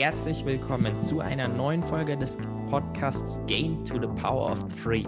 Herzlich willkommen zu einer neuen Folge des Podcasts Gain to the Power of Three.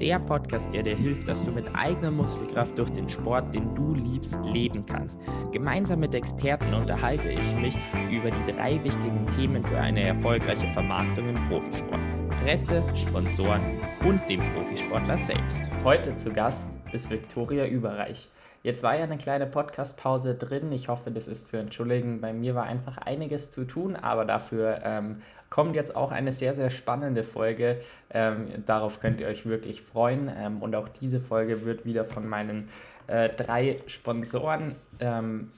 Der Podcast, der dir hilft, dass du mit eigener Muskelkraft durch den Sport, den du liebst, leben kannst. Gemeinsam mit Experten unterhalte ich mich über die drei wichtigen Themen für eine erfolgreiche Vermarktung im Profisport. Presse, Sponsoren und dem Profisportler selbst. Heute zu Gast ist Viktoria Überreich. Jetzt war ja eine kleine Podcast-Pause drin. Ich hoffe, das ist zu entschuldigen. Bei mir war einfach einiges zu tun, aber dafür ähm, kommt jetzt auch eine sehr, sehr spannende Folge. Ähm, darauf könnt ihr euch wirklich freuen. Ähm, und auch diese Folge wird wieder von meinen äh, drei Sponsoren ähm,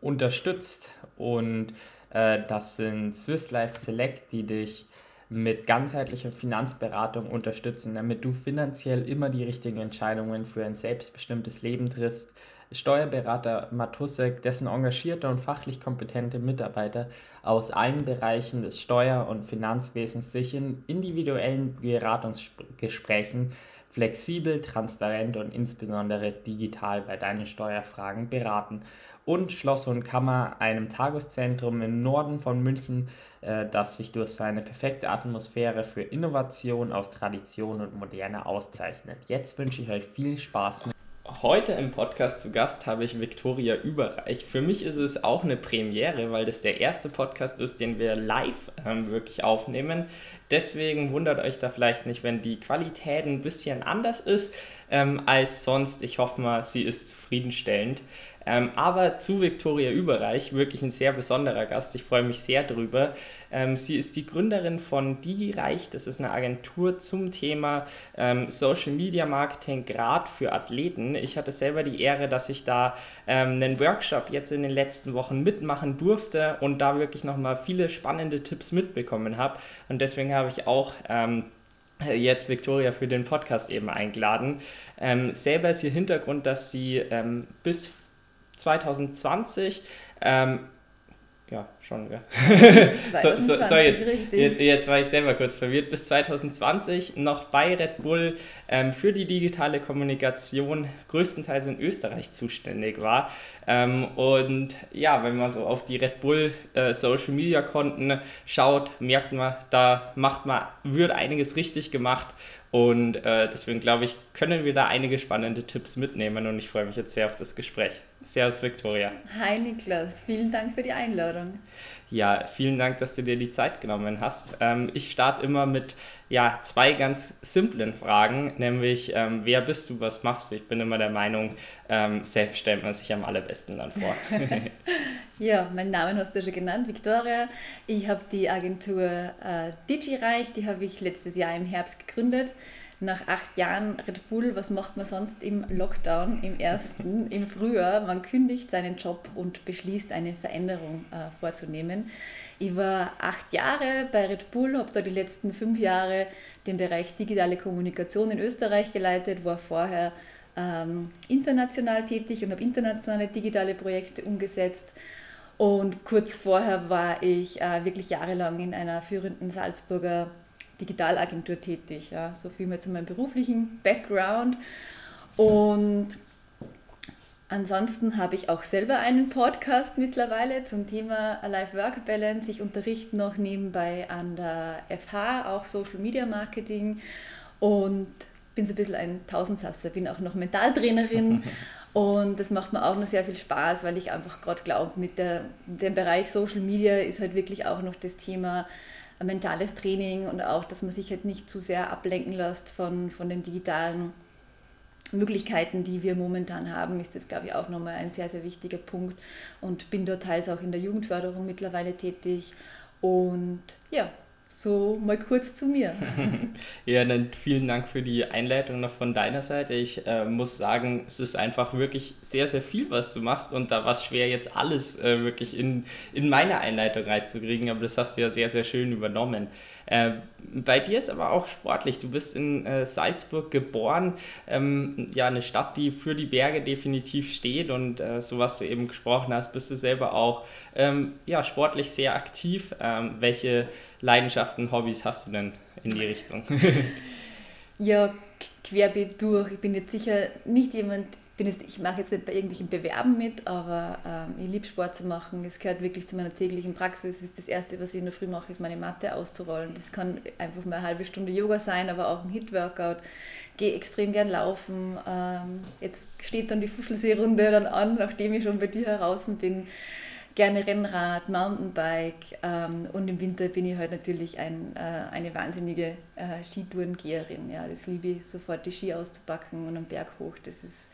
unterstützt. Und äh, das sind Swiss Life Select, die dich mit ganzheitlicher Finanzberatung unterstützen, damit du finanziell immer die richtigen Entscheidungen für ein selbstbestimmtes Leben triffst. Steuerberater Matusek, dessen engagierte und fachlich kompetente Mitarbeiter aus allen Bereichen des Steuer- und Finanzwesens sich in individuellen Beratungsgesprächen flexibel, transparent und insbesondere digital bei deinen Steuerfragen beraten und Schloss und Kammer, einem Tagungszentrum im Norden von München, äh, das sich durch seine perfekte Atmosphäre für Innovation aus Tradition und Moderne auszeichnet. Jetzt wünsche ich euch viel Spaß mit. Heute im Podcast zu Gast habe ich Viktoria Überreich. Für mich ist es auch eine Premiere, weil das der erste Podcast ist, den wir live ähm, wirklich aufnehmen. Deswegen wundert euch da vielleicht nicht, wenn die Qualität ein bisschen anders ist ähm, als sonst. Ich hoffe mal, sie ist zufriedenstellend. Ähm, aber zu Viktoria Überreich, wirklich ein sehr besonderer Gast. Ich freue mich sehr drüber. Ähm, sie ist die Gründerin von DigiReich. Das ist eine Agentur zum Thema ähm, Social Media Marketing, gerade für Athleten. Ich hatte selber die Ehre, dass ich da ähm, einen Workshop jetzt in den letzten Wochen mitmachen durfte und da wirklich nochmal viele spannende Tipps mitbekommen habe. Und deswegen habe ich auch ähm, jetzt Victoria für den Podcast eben eingeladen. Ähm, selber ist ihr Hintergrund, dass sie ähm, bis 2020. Ähm, ja, schon, ja. 22, so, so, so jetzt, jetzt, jetzt, war ich selber kurz verwirrt. Bis 2020 noch bei Red Bull ähm, für die digitale Kommunikation größtenteils in Österreich zuständig war. Ähm, und ja, wenn man so auf die Red Bull äh, Social Media Konten schaut, merkt man, da macht man, wird einiges richtig gemacht und äh, deswegen glaube ich, können wir da einige spannende Tipps mitnehmen und ich freue mich jetzt sehr auf das Gespräch. Servus, Victoria. Hi, Niklas. Vielen Dank für die Einladung. Ja, vielen Dank, dass du dir die Zeit genommen hast. Ähm, ich starte immer mit ja, zwei ganz simplen Fragen, nämlich ähm, wer bist du, was machst du? Ich bin immer der Meinung, ähm, selbst stellt man sich am allerbesten dann vor. ja, mein Name hast du schon genannt, Victoria. Ich habe die Agentur äh, DigiReich, die habe ich letztes Jahr im Herbst gegründet nach acht Jahren Red Bull, was macht man sonst im Lockdown, im ersten, im Frühjahr? Man kündigt seinen Job und beschließt, eine Veränderung äh, vorzunehmen. Ich war acht Jahre bei Red Bull, habe da die letzten fünf Jahre den Bereich digitale Kommunikation in Österreich geleitet, war vorher ähm, international tätig und habe internationale digitale Projekte umgesetzt. Und kurz vorher war ich äh, wirklich jahrelang in einer führenden Salzburger Digitalagentur tätig. Ja. So viel mehr zu meinem beruflichen Background. Und ansonsten habe ich auch selber einen Podcast mittlerweile zum Thema Life-Work-Balance. Ich unterrichte noch nebenbei an der FH auch Social Media Marketing und bin so ein bisschen ein Tausendsasser, bin auch noch Mentaltrainerin und das macht mir auch noch sehr viel Spaß, weil ich einfach gerade glaube, mit der, dem Bereich Social Media ist halt wirklich auch noch das Thema mentales Training und auch, dass man sich halt nicht zu sehr ablenken lässt von, von den digitalen Möglichkeiten, die wir momentan haben, ist das, glaube ich, auch nochmal ein sehr, sehr wichtiger Punkt und bin dort teils auch in der Jugendförderung mittlerweile tätig. Und ja, so mal kurz zu mir. ja, dann vielen Dank für die Einleitung noch von deiner Seite. Ich äh, muss sagen, es ist einfach wirklich sehr, sehr viel, was du machst und da war es schwer, jetzt alles äh, wirklich in, in meine Einleitung reinzukriegen, aber das hast du ja sehr, sehr schön übernommen. Äh, bei dir ist aber auch sportlich. Du bist in äh, Salzburg geboren, ähm, ja, eine Stadt, die für die Berge definitiv steht und äh, so was du eben gesprochen hast, bist du selber auch ähm, ja, sportlich sehr aktiv. Ähm, welche Leidenschaften, Hobbys hast du denn in die Richtung? ja, querbeet durch. Ich bin jetzt sicher nicht jemand, bin jetzt, ich mache jetzt nicht bei irgendwelchen Bewerben mit, aber ähm, ich liebe Sport zu machen. Es gehört wirklich zu meiner täglichen Praxis. Es ist das Erste, was ich in der Früh mache, ist meine Matte auszurollen. Das kann einfach mal eine halbe Stunde Yoga sein, aber auch ein Hit-Workout. Gehe extrem gern laufen. Ähm, jetzt steht dann die Fuschelseerunde dann an, nachdem ich schon bei dir heraus bin. Gerne Rennrad, Mountainbike ähm, und im Winter bin ich halt natürlich ein, äh, eine wahnsinnige äh, Skitourengeherin. Ja, das liebe ich, sofort die Ski auszupacken und am Berg hoch. Das ist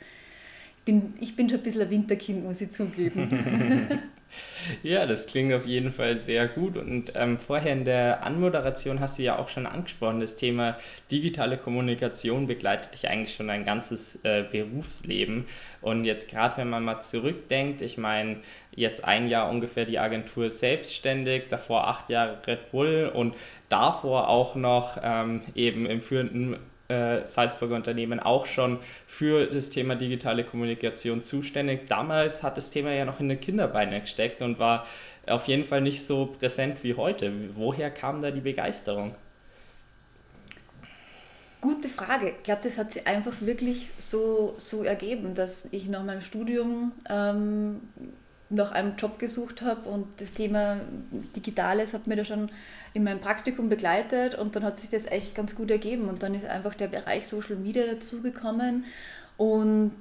bin, ich bin schon ein bisschen ein Winterkind, muss ich zugeben. ja, das klingt auf jeden Fall sehr gut. Und ähm, vorher in der Anmoderation hast du ja auch schon angesprochen, das Thema digitale Kommunikation begleitet dich eigentlich schon dein ganzes äh, Berufsleben. Und jetzt gerade, wenn man mal zurückdenkt, ich meine, jetzt ein Jahr ungefähr die Agentur selbstständig, davor acht Jahre Red Bull und davor auch noch ähm, eben im führenden äh, Salzburger Unternehmen auch schon für das Thema digitale Kommunikation zuständig. Damals hat das Thema ja noch in den Kinderbeinen gesteckt und war auf jeden Fall nicht so präsent wie heute. Woher kam da die Begeisterung? Gute Frage. Ich glaube, das hat sich einfach wirklich so, so ergeben, dass ich nach meinem Studium ähm, nach einem Job gesucht habe und das Thema Digitales hat mir da schon in meinem Praktikum begleitet und dann hat sich das echt ganz gut ergeben und dann ist einfach der Bereich Social Media dazugekommen und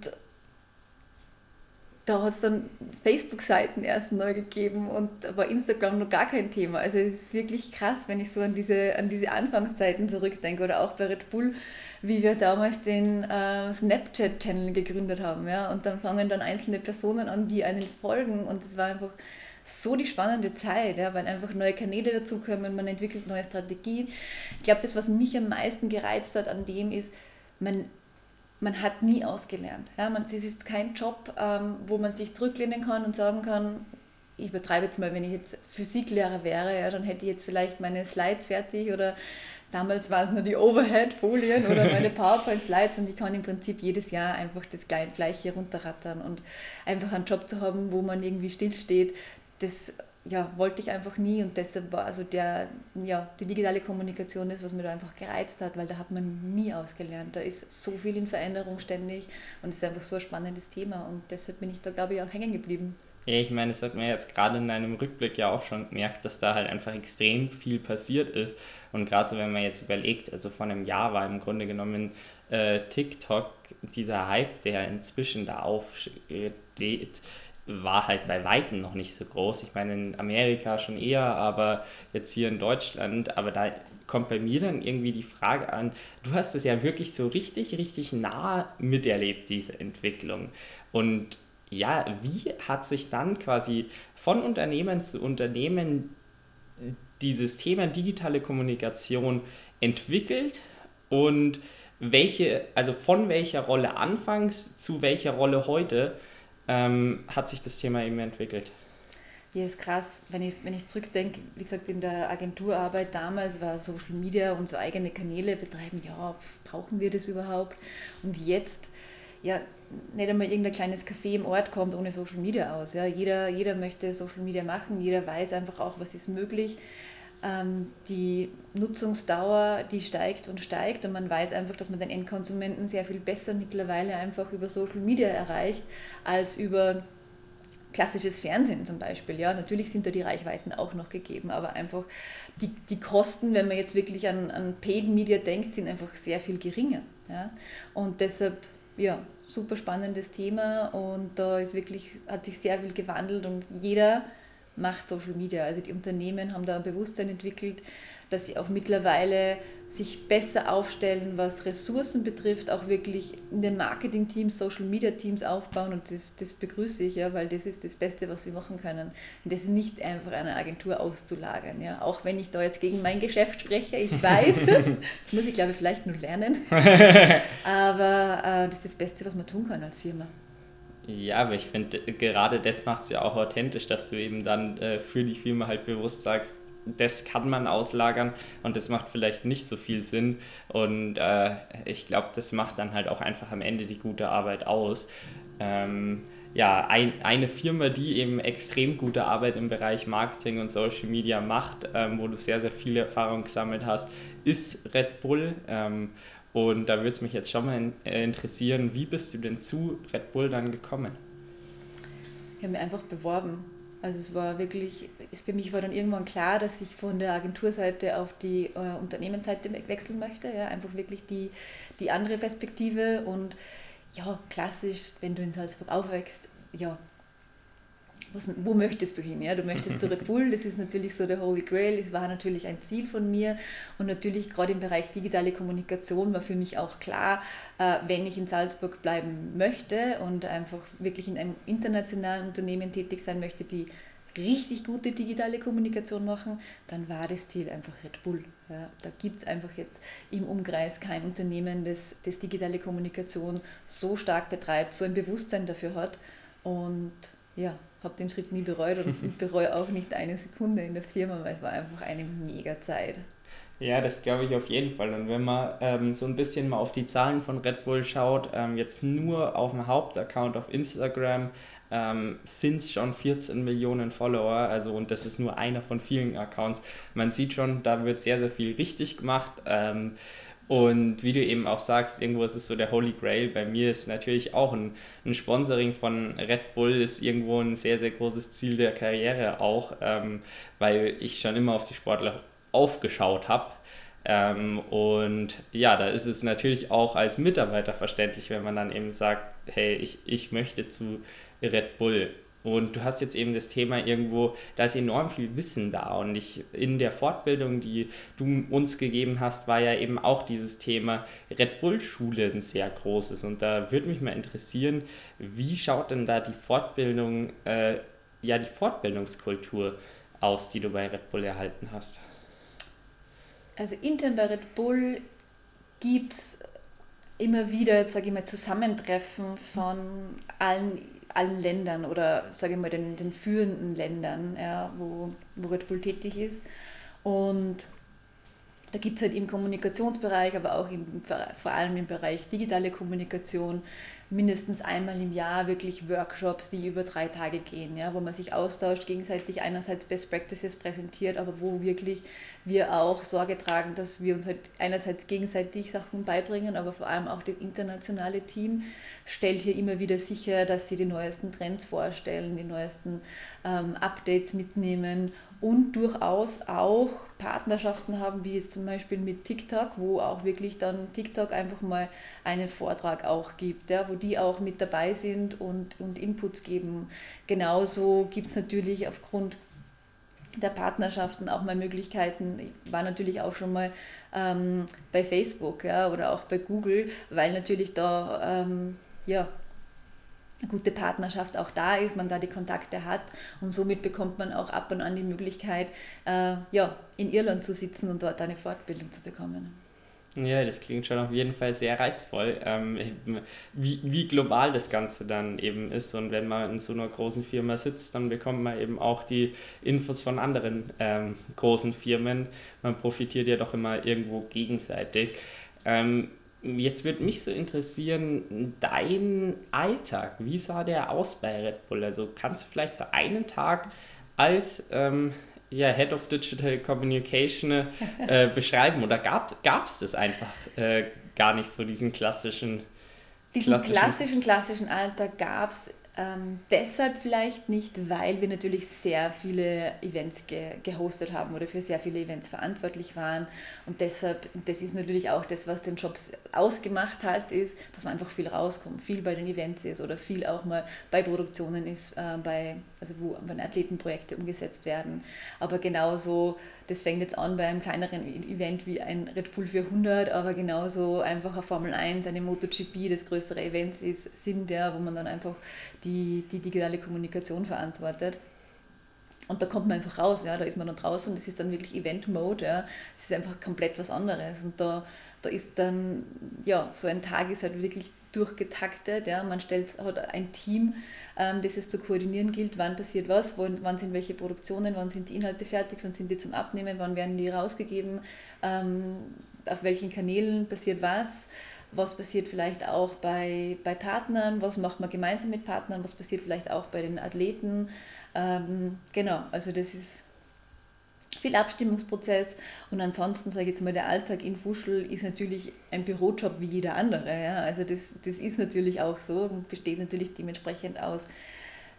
da hat es dann Facebook-Seiten erst neu gegeben und war Instagram noch gar kein Thema. Also es ist wirklich krass, wenn ich so an diese, an diese Anfangszeiten zurückdenke oder auch bei Red Bull wie wir damals den äh, Snapchat-Channel gegründet haben. Ja? Und dann fangen dann einzelne Personen an, die einen folgen. Und es war einfach so die spannende Zeit, ja? weil einfach neue Kanäle dazukommen, man entwickelt neue Strategien. Ich glaube, das, was mich am meisten gereizt hat an dem, ist, man, man hat nie ausgelernt. Ja? Man, es ist kein Job, ähm, wo man sich zurücklehnen kann und sagen kann, ich übertreibe jetzt mal, wenn ich jetzt Physiklehrer wäre, ja, dann hätte ich jetzt vielleicht meine Slides fertig oder Damals waren es nur die Overhead-Folien oder meine PowerPoint-Slides und ich kann im Prinzip jedes Jahr einfach das Gleiche runterrattern und einfach einen Job zu haben, wo man irgendwie stillsteht, das ja, wollte ich einfach nie und deshalb war also der, ja, die digitale Kommunikation das, was mir da einfach gereizt hat, weil da hat man nie ausgelernt. Da ist so viel in Veränderung ständig und es ist einfach so ein spannendes Thema und deshalb bin ich da, glaube ich, auch hängen geblieben. Ja, ich meine, das hat man jetzt gerade in einem Rückblick ja auch schon gemerkt, dass da halt einfach extrem viel passiert ist. Und gerade so, wenn man jetzt überlegt, also vor einem Jahr war im Grunde genommen äh, TikTok, dieser Hype, der inzwischen da aufsteht, war halt bei Weitem noch nicht so groß. Ich meine, in Amerika schon eher, aber jetzt hier in Deutschland, aber da kommt bei mir dann irgendwie die Frage an, du hast es ja wirklich so richtig, richtig nah miterlebt, diese Entwicklung. Und ja, wie hat sich dann quasi von Unternehmen zu Unternehmen dieses Thema digitale Kommunikation entwickelt und welche, also von welcher Rolle anfangs zu welcher Rolle heute ähm, hat sich das Thema eben entwickelt? Ja, ist krass, wenn ich, wenn ich zurückdenke, wie gesagt, in der Agenturarbeit damals war Social Media und so eigene Kanäle betreiben, ja, brauchen wir das überhaupt? Und jetzt, ja, nicht einmal irgendein kleines Café im Ort kommt ohne Social Media aus. Ja. Jeder, jeder möchte Social Media machen, jeder weiß einfach auch, was ist möglich. Ähm, die Nutzungsdauer, die steigt und steigt und man weiß einfach, dass man den Endkonsumenten sehr viel besser mittlerweile einfach über Social Media erreicht, als über klassisches Fernsehen zum Beispiel. Ja, natürlich sind da die Reichweiten auch noch gegeben, aber einfach die, die Kosten, wenn man jetzt wirklich an, an Paid Media denkt, sind einfach sehr viel geringer. Ja? Und deshalb, ja, super spannendes Thema und da ist wirklich, hat sich sehr viel gewandelt und jeder macht Social Media. Also die Unternehmen haben da ein Bewusstsein entwickelt, dass sie auch mittlerweile sich besser aufstellen, was Ressourcen betrifft, auch wirklich in den Marketing-Teams, Social-Media-Teams aufbauen und das, das begrüße ich, ja, weil das ist das Beste, was sie machen können. Und das nicht einfach einer Agentur auszulagern. Ja. Auch wenn ich da jetzt gegen mein Geschäft spreche, ich weiß, das muss ich glaube ich vielleicht nur lernen, aber äh, das ist das Beste, was man tun kann als Firma. Ja, aber ich finde, gerade das macht es ja auch authentisch, dass du eben dann äh, für die Firma halt bewusst sagst, das kann man auslagern und das macht vielleicht nicht so viel Sinn. Und äh, ich glaube, das macht dann halt auch einfach am Ende die gute Arbeit aus. Ähm, ja, ein, eine Firma, die eben extrem gute Arbeit im Bereich Marketing und Social Media macht, ähm, wo du sehr, sehr viele Erfahrungen gesammelt hast, ist Red Bull. Ähm, Und da würde es mich jetzt schon mal äh, interessieren, wie bist du denn zu Red Bull dann gekommen? Ich habe mich einfach beworben. Also es war wirklich, ist für mich war dann irgendwann klar, dass ich von der Agenturseite auf die äh, Unternehmensseite wechseln möchte. Ja, einfach wirklich die, die andere Perspektive und ja, klassisch, wenn du in Salzburg aufwächst, ja, was, wo möchtest du hin? Ja? Du möchtest Red Bull, das ist natürlich so der Holy Grail, das war natürlich ein Ziel von mir und natürlich gerade im Bereich digitale Kommunikation war für mich auch klar, äh, wenn ich in Salzburg bleiben möchte und einfach wirklich in einem internationalen Unternehmen tätig sein möchte, die richtig gute digitale Kommunikation machen, dann war das Ziel einfach Red Bull. Ja, da gibt es einfach jetzt im Umkreis kein Unternehmen, das, das digitale Kommunikation so stark betreibt, so ein Bewusstsein dafür hat. Und ja, habe den Schritt nie bereut und bereue auch nicht eine Sekunde in der Firma, weil es war einfach eine mega Zeit. Ja, das glaube ich auf jeden Fall. Und wenn man ähm, so ein bisschen mal auf die Zahlen von Red Bull schaut, ähm, jetzt nur auf dem Hauptaccount auf Instagram ähm, sind es schon 14 Millionen Follower. Also, und das ist nur einer von vielen Accounts. Man sieht schon, da wird sehr, sehr viel richtig gemacht. Ähm, und wie du eben auch sagst, irgendwo ist es so der Holy Grail. Bei mir ist natürlich auch ein, ein Sponsoring von Red Bull ist irgendwo ein sehr, sehr großes Ziel der Karriere auch, ähm, weil ich schon immer auf die Sportler aufgeschaut habe. Ähm, und ja, da ist es natürlich auch als Mitarbeiter verständlich, wenn man dann eben sagt, hey, ich, ich möchte zu Red Bull. Und du hast jetzt eben das Thema irgendwo, da ist enorm viel Wissen da. Und ich in der Fortbildung, die du uns gegeben hast, war ja eben auch dieses Thema Red Bull-Schule ein sehr großes. Und da würde mich mal interessieren, wie schaut denn da die Fortbildung, äh, ja, die Fortbildungskultur aus, die du bei Red Bull erhalten hast? Also intern bei Red Bull gibt es immer wieder, sage ich mal, Zusammentreffen von allen allen Ländern oder sage ich mal den, den führenden Ländern, ja, wo, wo Red Bull tätig ist. Und da gibt es halt im Kommunikationsbereich, aber auch im, vor allem im Bereich digitale Kommunikation mindestens einmal im Jahr wirklich Workshops, die über drei Tage gehen, ja, wo man sich austauscht, gegenseitig einerseits Best Practices präsentiert, aber wo wirklich wir auch Sorge tragen, dass wir uns halt einerseits gegenseitig Sachen beibringen, aber vor allem auch das internationale Team stellt hier immer wieder sicher, dass sie die neuesten Trends vorstellen, die neuesten ähm, Updates mitnehmen und durchaus auch Partnerschaften haben, wie jetzt zum Beispiel mit TikTok, wo auch wirklich dann TikTok einfach mal einen Vortrag auch gibt, ja, wo die auch mit dabei sind und, und Inputs geben. Genauso gibt es natürlich aufgrund der Partnerschaften auch mal Möglichkeiten. Ich war natürlich auch schon mal ähm, bei Facebook ja, oder auch bei Google, weil natürlich da ähm, ja, gute Partnerschaft auch da ist, man da die Kontakte hat und somit bekommt man auch ab und an die Möglichkeit, äh, ja, in Irland zu sitzen und dort eine Fortbildung zu bekommen. Ja, das klingt schon auf jeden Fall sehr reizvoll, ähm, wie, wie global das Ganze dann eben ist. Und wenn man in so einer großen Firma sitzt, dann bekommt man eben auch die Infos von anderen ähm, großen Firmen. Man profitiert ja doch immer irgendwo gegenseitig. Ähm, Jetzt würde mich so interessieren, dein Alltag, wie sah der aus bei Red Bull? Also kannst du vielleicht so einen Tag als ähm, ja, Head of Digital Communication äh, beschreiben oder gab es das einfach äh, gar nicht so, diesen klassischen diesen klassischen, klassischen, klassischen Alltag gab es ähm, deshalb vielleicht nicht, weil wir natürlich sehr viele Events ge gehostet haben oder für sehr viele Events verantwortlich waren. Und deshalb, das ist natürlich auch das, was den Job ausgemacht hat, ist, dass man einfach viel rauskommt, viel bei den Events ist oder viel auch mal bei Produktionen ist, äh, bei, also wo wenn Athletenprojekte umgesetzt werden. Aber genauso das fängt jetzt an bei einem kleineren e-, Event wie ein Red Bull 400, aber genauso einfach eine Formel 1, eine MotoGP, das größere Events ist, sind ja, wo man dann einfach die, die digitale Kommunikation verantwortet. Und da kommt man einfach raus, ja, da ist man dann draußen, das ist dann wirklich Event-Mode, ja, ist einfach komplett was anderes. Und da, da ist dann, ja, so ein Tag ist halt wirklich durchgetaktet. Ja. Man stellt, hat ein Team, ähm, das es zu koordinieren gilt, wann passiert was, wann, wann sind welche Produktionen, wann sind die Inhalte fertig, wann sind die zum Abnehmen, wann werden die rausgegeben, ähm, auf welchen Kanälen passiert was, was passiert vielleicht auch bei, bei Partnern, was macht man gemeinsam mit Partnern, was passiert vielleicht auch bei den Athleten. Ähm, genau, also das ist viel Abstimmungsprozess und ansonsten sage ich jetzt mal, der Alltag in Fuschel ist natürlich ein Bürojob wie jeder andere. Ja? Also das, das ist natürlich auch so und besteht natürlich dementsprechend aus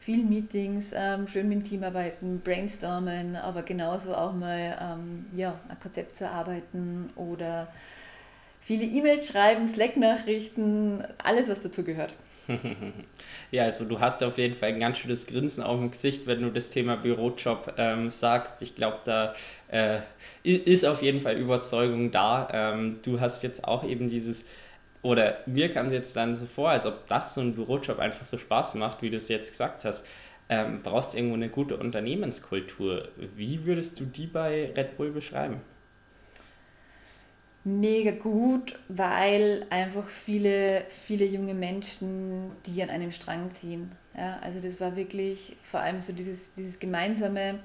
vielen Meetings, ähm, schön mit dem Team arbeiten, brainstormen, aber genauso auch mal ähm, ja, ein Konzept zu erarbeiten oder viele E-Mails schreiben, Slack-Nachrichten, alles was dazu gehört. ja, also du hast auf jeden Fall ein ganz schönes Grinsen auf dem Gesicht, wenn du das Thema Bürojob ähm, sagst. Ich glaube, da äh, ist auf jeden Fall Überzeugung da. Ähm, du hast jetzt auch eben dieses, oder mir kam es jetzt dann so vor, als ob das so ein Bürojob einfach so Spaß macht, wie du es jetzt gesagt hast. Ähm, Braucht es irgendwo eine gute Unternehmenskultur? Wie würdest du die bei Red Bull beschreiben? Mega gut, weil einfach viele, viele junge Menschen, die an einem Strang ziehen. Ja, also das war wirklich vor allem so dieses, dieses gemeinsame,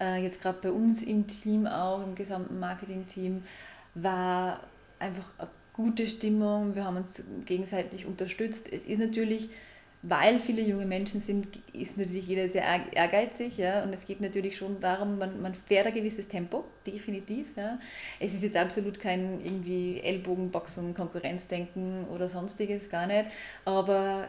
äh, jetzt gerade bei uns im Team auch, im gesamten Marketing-Team, war einfach eine gute Stimmung, wir haben uns gegenseitig unterstützt. Es ist natürlich weil viele junge Menschen sind, ist natürlich jeder sehr ehrgeizig, ja, und es geht natürlich schon darum, man, man fährt ein gewisses Tempo, definitiv, ja. Es ist jetzt absolut kein irgendwie Ellbogenboxen, Konkurrenzdenken oder sonstiges, gar nicht, aber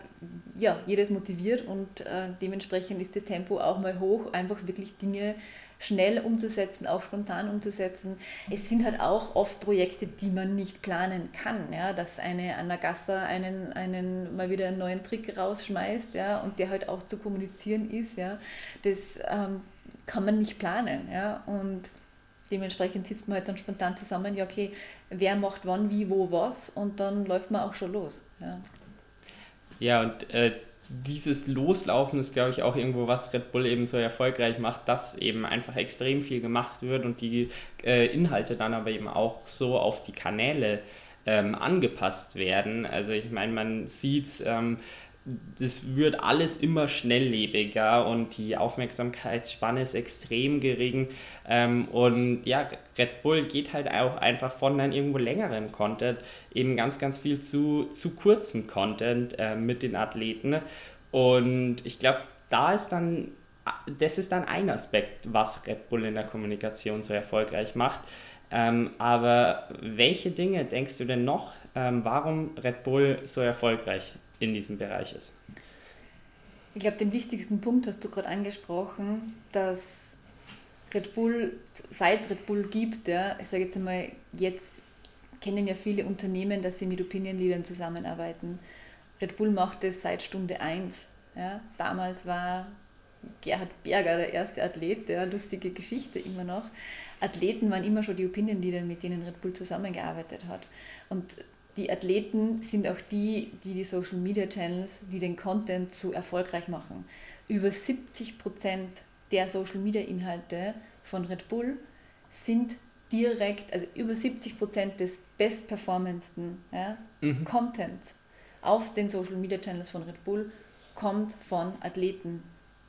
ja, jeder ist motiviert und äh, dementsprechend ist das Tempo auch mal hoch, einfach wirklich Dinge schnell umzusetzen, auch spontan umzusetzen. Es sind halt auch oft Projekte, die man nicht planen kann, ja, dass eine Anna einen, einen mal wieder einen neuen Trick rausschmeißt, ja, und der halt auch zu kommunizieren ist, ja, das ähm, kann man nicht planen, ja, und dementsprechend sitzt man halt dann spontan zusammen, ja, okay, wer macht wann, wie, wo, was, und dann läuft man auch schon los, ja. Ja, und äh, dieses Loslaufen ist, glaube ich, auch irgendwo, was Red Bull eben so erfolgreich macht, dass eben einfach extrem viel gemacht wird und die äh, Inhalte dann aber eben auch so auf die Kanäle ähm, angepasst werden. Also ich meine, man sieht ähm, das wird alles immer schnelllebiger und die Aufmerksamkeitsspanne ist extrem gering. Ähm, und ja, Red Bull geht halt auch einfach von dann irgendwo längeren Content eben ganz, ganz viel zu, zu kurzem Content äh, mit den Athleten. Und ich glaube, da ist dann, das ist dann ein Aspekt, was Red Bull in der Kommunikation so erfolgreich macht. Ähm, aber welche Dinge denkst du denn noch, ähm, warum Red Bull so erfolgreich in diesem Bereich ist. Ich glaube, den wichtigsten Punkt hast du gerade angesprochen, dass Red Bull, seit Red Bull gibt, ja, ich sage jetzt einmal, jetzt kennen ja viele Unternehmen, dass sie mit Opinion Leadern zusammenarbeiten. Red Bull macht es seit Stunde 1. Ja. Damals war Gerhard Berger der erste Athlet, der lustige Geschichte immer noch. Athleten waren immer schon die Opinion Leader, mit denen Red Bull zusammengearbeitet hat. Und die Athleten sind auch die, die die Social Media Channels, die den Content so erfolgreich machen. Über 70 Prozent der Social Media Inhalte von Red Bull sind direkt, also über 70 Prozent des bestperformendsten ja, mhm. Contents auf den Social Media Channels von Red Bull kommt von Athleten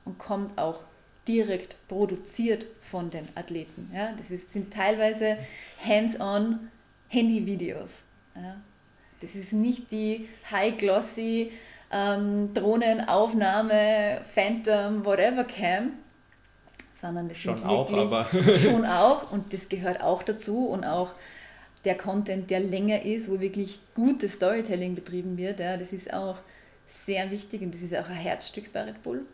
und kommt auch direkt produziert von den Athleten. Ja. Das ist, sind teilweise hands-on Handy-Videos. Ja. Das ist nicht die high-glossy ähm, Drohnenaufnahme, Phantom, whatever Cam, sondern das schon auch, aber schon auch und das gehört auch dazu und auch der Content, der länger ist, wo wirklich gutes Storytelling betrieben wird, ja, das ist auch sehr wichtig und das ist auch ein Herzstück bei Red Bull.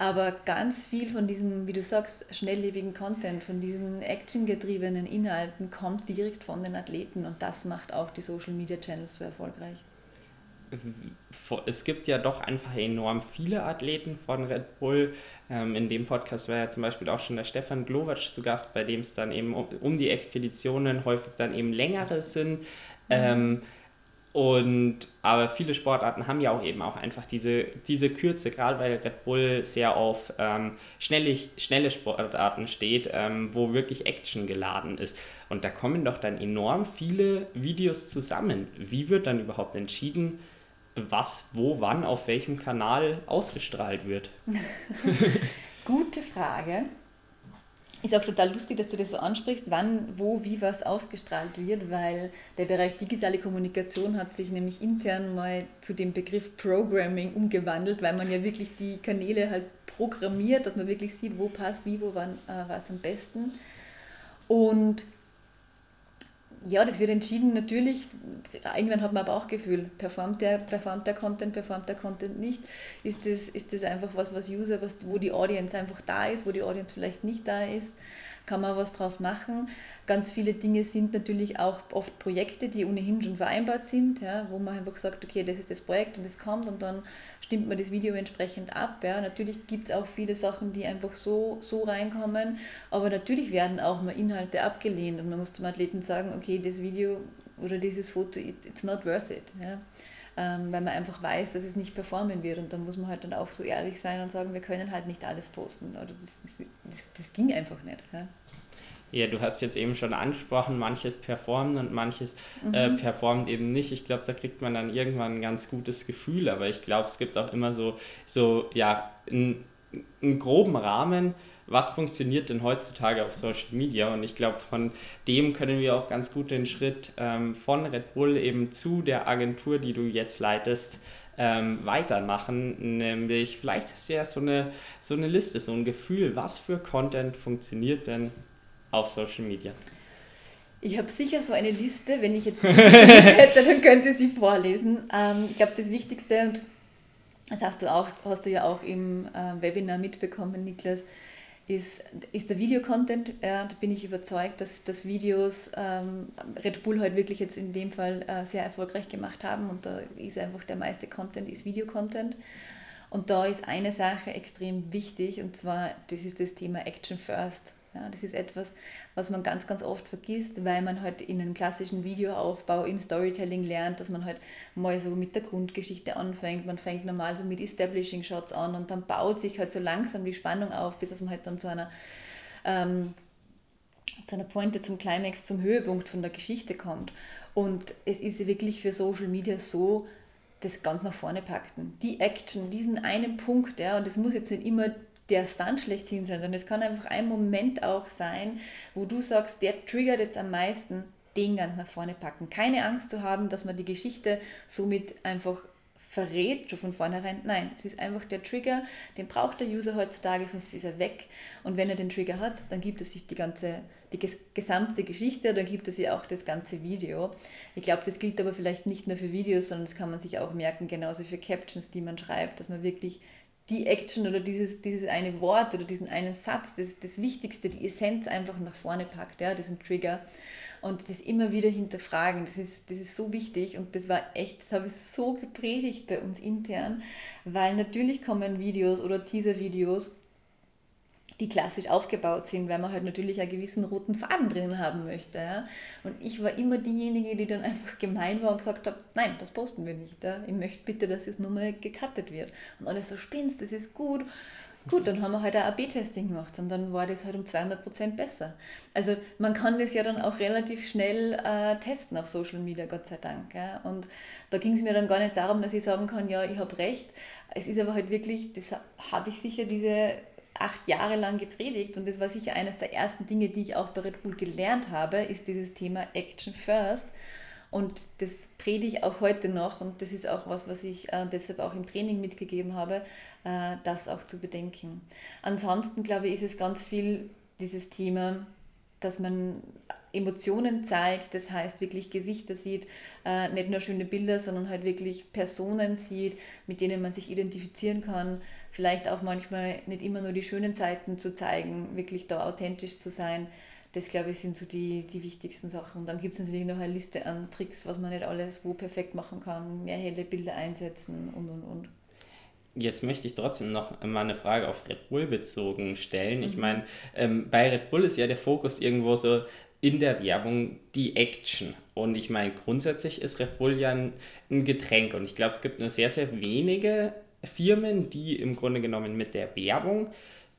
Aber ganz viel von diesem, wie du sagst, schnelllebigen Content, von diesen actiongetriebenen Inhalten kommt direkt von den Athleten und das macht auch die Social Media Channels so erfolgreich. Es gibt ja doch einfach enorm viele Athleten von Red Bull. Ähm, in dem Podcast war ja zum Beispiel auch schon der Stefan Glowacz zu Gast, bei dem es dann eben um die Expeditionen häufig dann eben längere sind. Mhm. Ähm, und aber viele Sportarten haben ja auch eben auch einfach diese, diese Kürze, gerade weil Red Bull sehr auf ähm, schnelle, schnelle Sportarten steht, ähm, wo wirklich Action geladen ist. Und da kommen doch dann enorm viele Videos zusammen. Wie wird dann überhaupt entschieden, was, wo, wann, auf welchem Kanal ausgestrahlt wird? Gute Frage. Ist auch total lustig, dass du das so ansprichst, wann, wo, wie was ausgestrahlt wird, weil der Bereich digitale Kommunikation hat sich nämlich intern mal zu dem Begriff Programming umgewandelt, weil man ja wirklich die Kanäle halt programmiert, dass man wirklich sieht, wo passt wie, wo, wann, äh, was am besten. Und ja, das wird entschieden natürlich, irgendwann hat man ein Bauchgefühl, performt der, performt der Content, performt der Content nicht, ist das, ist das einfach was, was User, was, wo die Audience einfach da ist, wo die Audience vielleicht nicht da ist, kann man was draus machen. Ganz viele Dinge sind natürlich auch oft Projekte, die ohnehin schon vereinbart sind, ja, wo man einfach sagt, okay, das ist das Projekt und das kommt und dann stimmt man das Video entsprechend ab. Ja. Natürlich gibt es auch viele Sachen, die einfach so, so reinkommen, aber natürlich werden auch mal Inhalte abgelehnt und man muss dem Athleten sagen, okay, das Video oder dieses Foto, it's not worth it. Ja. Ähm, weil man einfach weiß, dass es nicht performen wird und dann muss man halt dann auch so ehrlich sein und sagen, wir können halt nicht alles posten. Oder das, das, das, das ging einfach nicht. Ja. Ja, du hast jetzt eben schon angesprochen, manches performt und manches mhm. äh, performt eben nicht. Ich glaube, da kriegt man dann irgendwann ein ganz gutes Gefühl, aber ich glaube, es gibt auch immer so, so ja, einen, einen groben Rahmen, was funktioniert denn heutzutage auf Social Media? Und ich glaube, von dem können wir auch ganz gut den Schritt ähm, von Red Bull eben zu der Agentur, die du jetzt leitest, ähm, weitermachen. Nämlich, vielleicht hast du ja so eine, so eine Liste, so ein Gefühl, was für Content funktioniert denn auf Social Media? Ich habe sicher so eine Liste, wenn ich jetzt hätte, dann könnte sie vorlesen. Ähm, ich glaube, das Wichtigste, und das hast du, auch, hast du ja auch im äh, Webinar mitbekommen, Niklas, ist, ist der Videocontent. Ja, da bin ich überzeugt, dass, dass Videos ähm, Red Bull halt wirklich jetzt in dem Fall äh, sehr erfolgreich gemacht haben und da ist einfach der meiste Content ist Videocontent. Und da ist eine Sache extrem wichtig und zwar, das ist das Thema Action First. Ja, das ist etwas, was man ganz, ganz oft vergisst, weil man halt in einem klassischen Videoaufbau im Storytelling lernt, dass man halt mal so mit der Grundgeschichte anfängt. Man fängt normal so mit Establishing Shots an und dann baut sich halt so langsam die Spannung auf, bis dass man halt dann zu einer, ähm, zu einer Pointe, zum Climax, zum Höhepunkt von der Geschichte kommt. Und es ist wirklich für Social Media so, das ganz nach vorne packten. Die Action, diesen einen Punkt, ja, und es muss jetzt nicht immer der Stunt schlechthin sein, sondern es kann einfach ein Moment auch sein, wo du sagst, der triggert jetzt am meisten, den ganz nach vorne packen. Keine Angst zu haben, dass man die Geschichte somit einfach verrät, schon von vornherein. Nein, es ist einfach der Trigger, den braucht der User heutzutage, sonst ist er weg. Und wenn er den Trigger hat, dann gibt es sich die ganze, die gesamte Geschichte, dann gibt es sich auch das ganze Video. Ich glaube, das gilt aber vielleicht nicht nur für Videos, sondern das kann man sich auch merken, genauso für Captions, die man schreibt, dass man wirklich die Action oder dieses, dieses eine Wort oder diesen einen Satz, das, das Wichtigste, die Essenz einfach nach vorne packt, ja, diesen Trigger. Und das immer wieder hinterfragen, das ist, das ist so wichtig und das war echt, das habe ich so gepredigt bei uns intern, weil natürlich kommen Videos oder Teaser-Videos die klassisch aufgebaut sind, weil man halt natürlich einen gewissen roten Faden drin haben möchte. Ja? Und ich war immer diejenige, die dann einfach gemein war und gesagt hat, nein, das posten wir nicht. Ja? Ich möchte bitte, dass es nur mal gecuttet wird. Und alle so, spinnst, das ist gut. Gut, dann haben wir halt ein AB-Testing gemacht und dann war das halt um 200% besser. Also man kann das ja dann auch relativ schnell äh, testen auf Social Media, Gott sei Dank. Ja? Und da ging es mir dann gar nicht darum, dass ich sagen kann, ja, ich habe recht. Es ist aber halt wirklich, das habe ich sicher diese acht Jahre lang gepredigt und das war sicher eines der ersten Dinge, die ich auch bei Red Bull gelernt habe, ist dieses Thema Action First. Und das predige ich auch heute noch und das ist auch was, was ich äh, deshalb auch im Training mitgegeben habe, äh, das auch zu bedenken. Ansonsten glaube ich, ist es ganz viel dieses Thema, dass man Emotionen zeigt, das heißt wirklich Gesichter sieht, äh, nicht nur schöne Bilder, sondern halt wirklich Personen sieht, mit denen man sich identifizieren kann, vielleicht auch manchmal nicht immer nur die schönen Seiten zu zeigen, wirklich da authentisch zu sein. Das, glaube ich, sind so die, die wichtigsten Sachen. Und dann gibt es natürlich noch eine Liste an Tricks, was man nicht alles wo perfekt machen kann, mehr helle Bilder einsetzen und, und, und. Jetzt möchte ich trotzdem noch mal eine Frage auf Red Bull bezogen stellen. Mhm. Ich meine, ähm, bei Red Bull ist ja der Fokus irgendwo so in der Werbung die Action. Und ich meine, grundsätzlich ist Red Bull ja ein, ein Getränk. Und ich glaube, es gibt nur sehr, sehr wenige Firmen, die im Grunde genommen mit der Werbung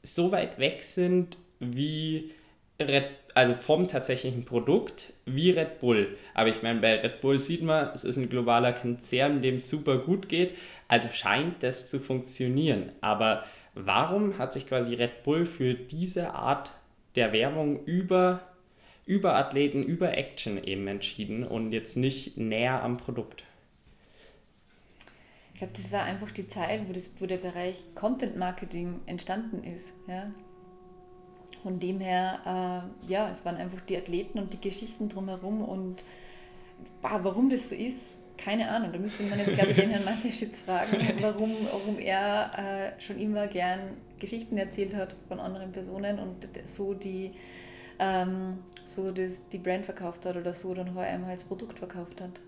so weit weg sind wie Red, also vom tatsächlichen Produkt wie Red Bull. Aber ich meine, bei Red Bull sieht man, es ist ein globaler Konzern, dem es super gut geht. Also scheint das zu funktionieren. Aber warum hat sich quasi Red Bull für diese Art der Werbung über, über Athleten, über Action eben entschieden und jetzt nicht näher am Produkt? Ich glaube, das war einfach die Zeit, wo, das, wo der Bereich Content Marketing entstanden ist. Ja? Von dem her, äh, ja, es waren einfach die Athleten und die Geschichten drumherum und bah, warum das so ist, keine Ahnung. Da müsste man jetzt, glaube ich, den Herrn Mateschitz fragen, warum, warum er äh, schon immer gern Geschichten erzählt hat von anderen Personen und so die, ähm, so das, die Brand verkauft hat oder so dann HM als Produkt verkauft hat.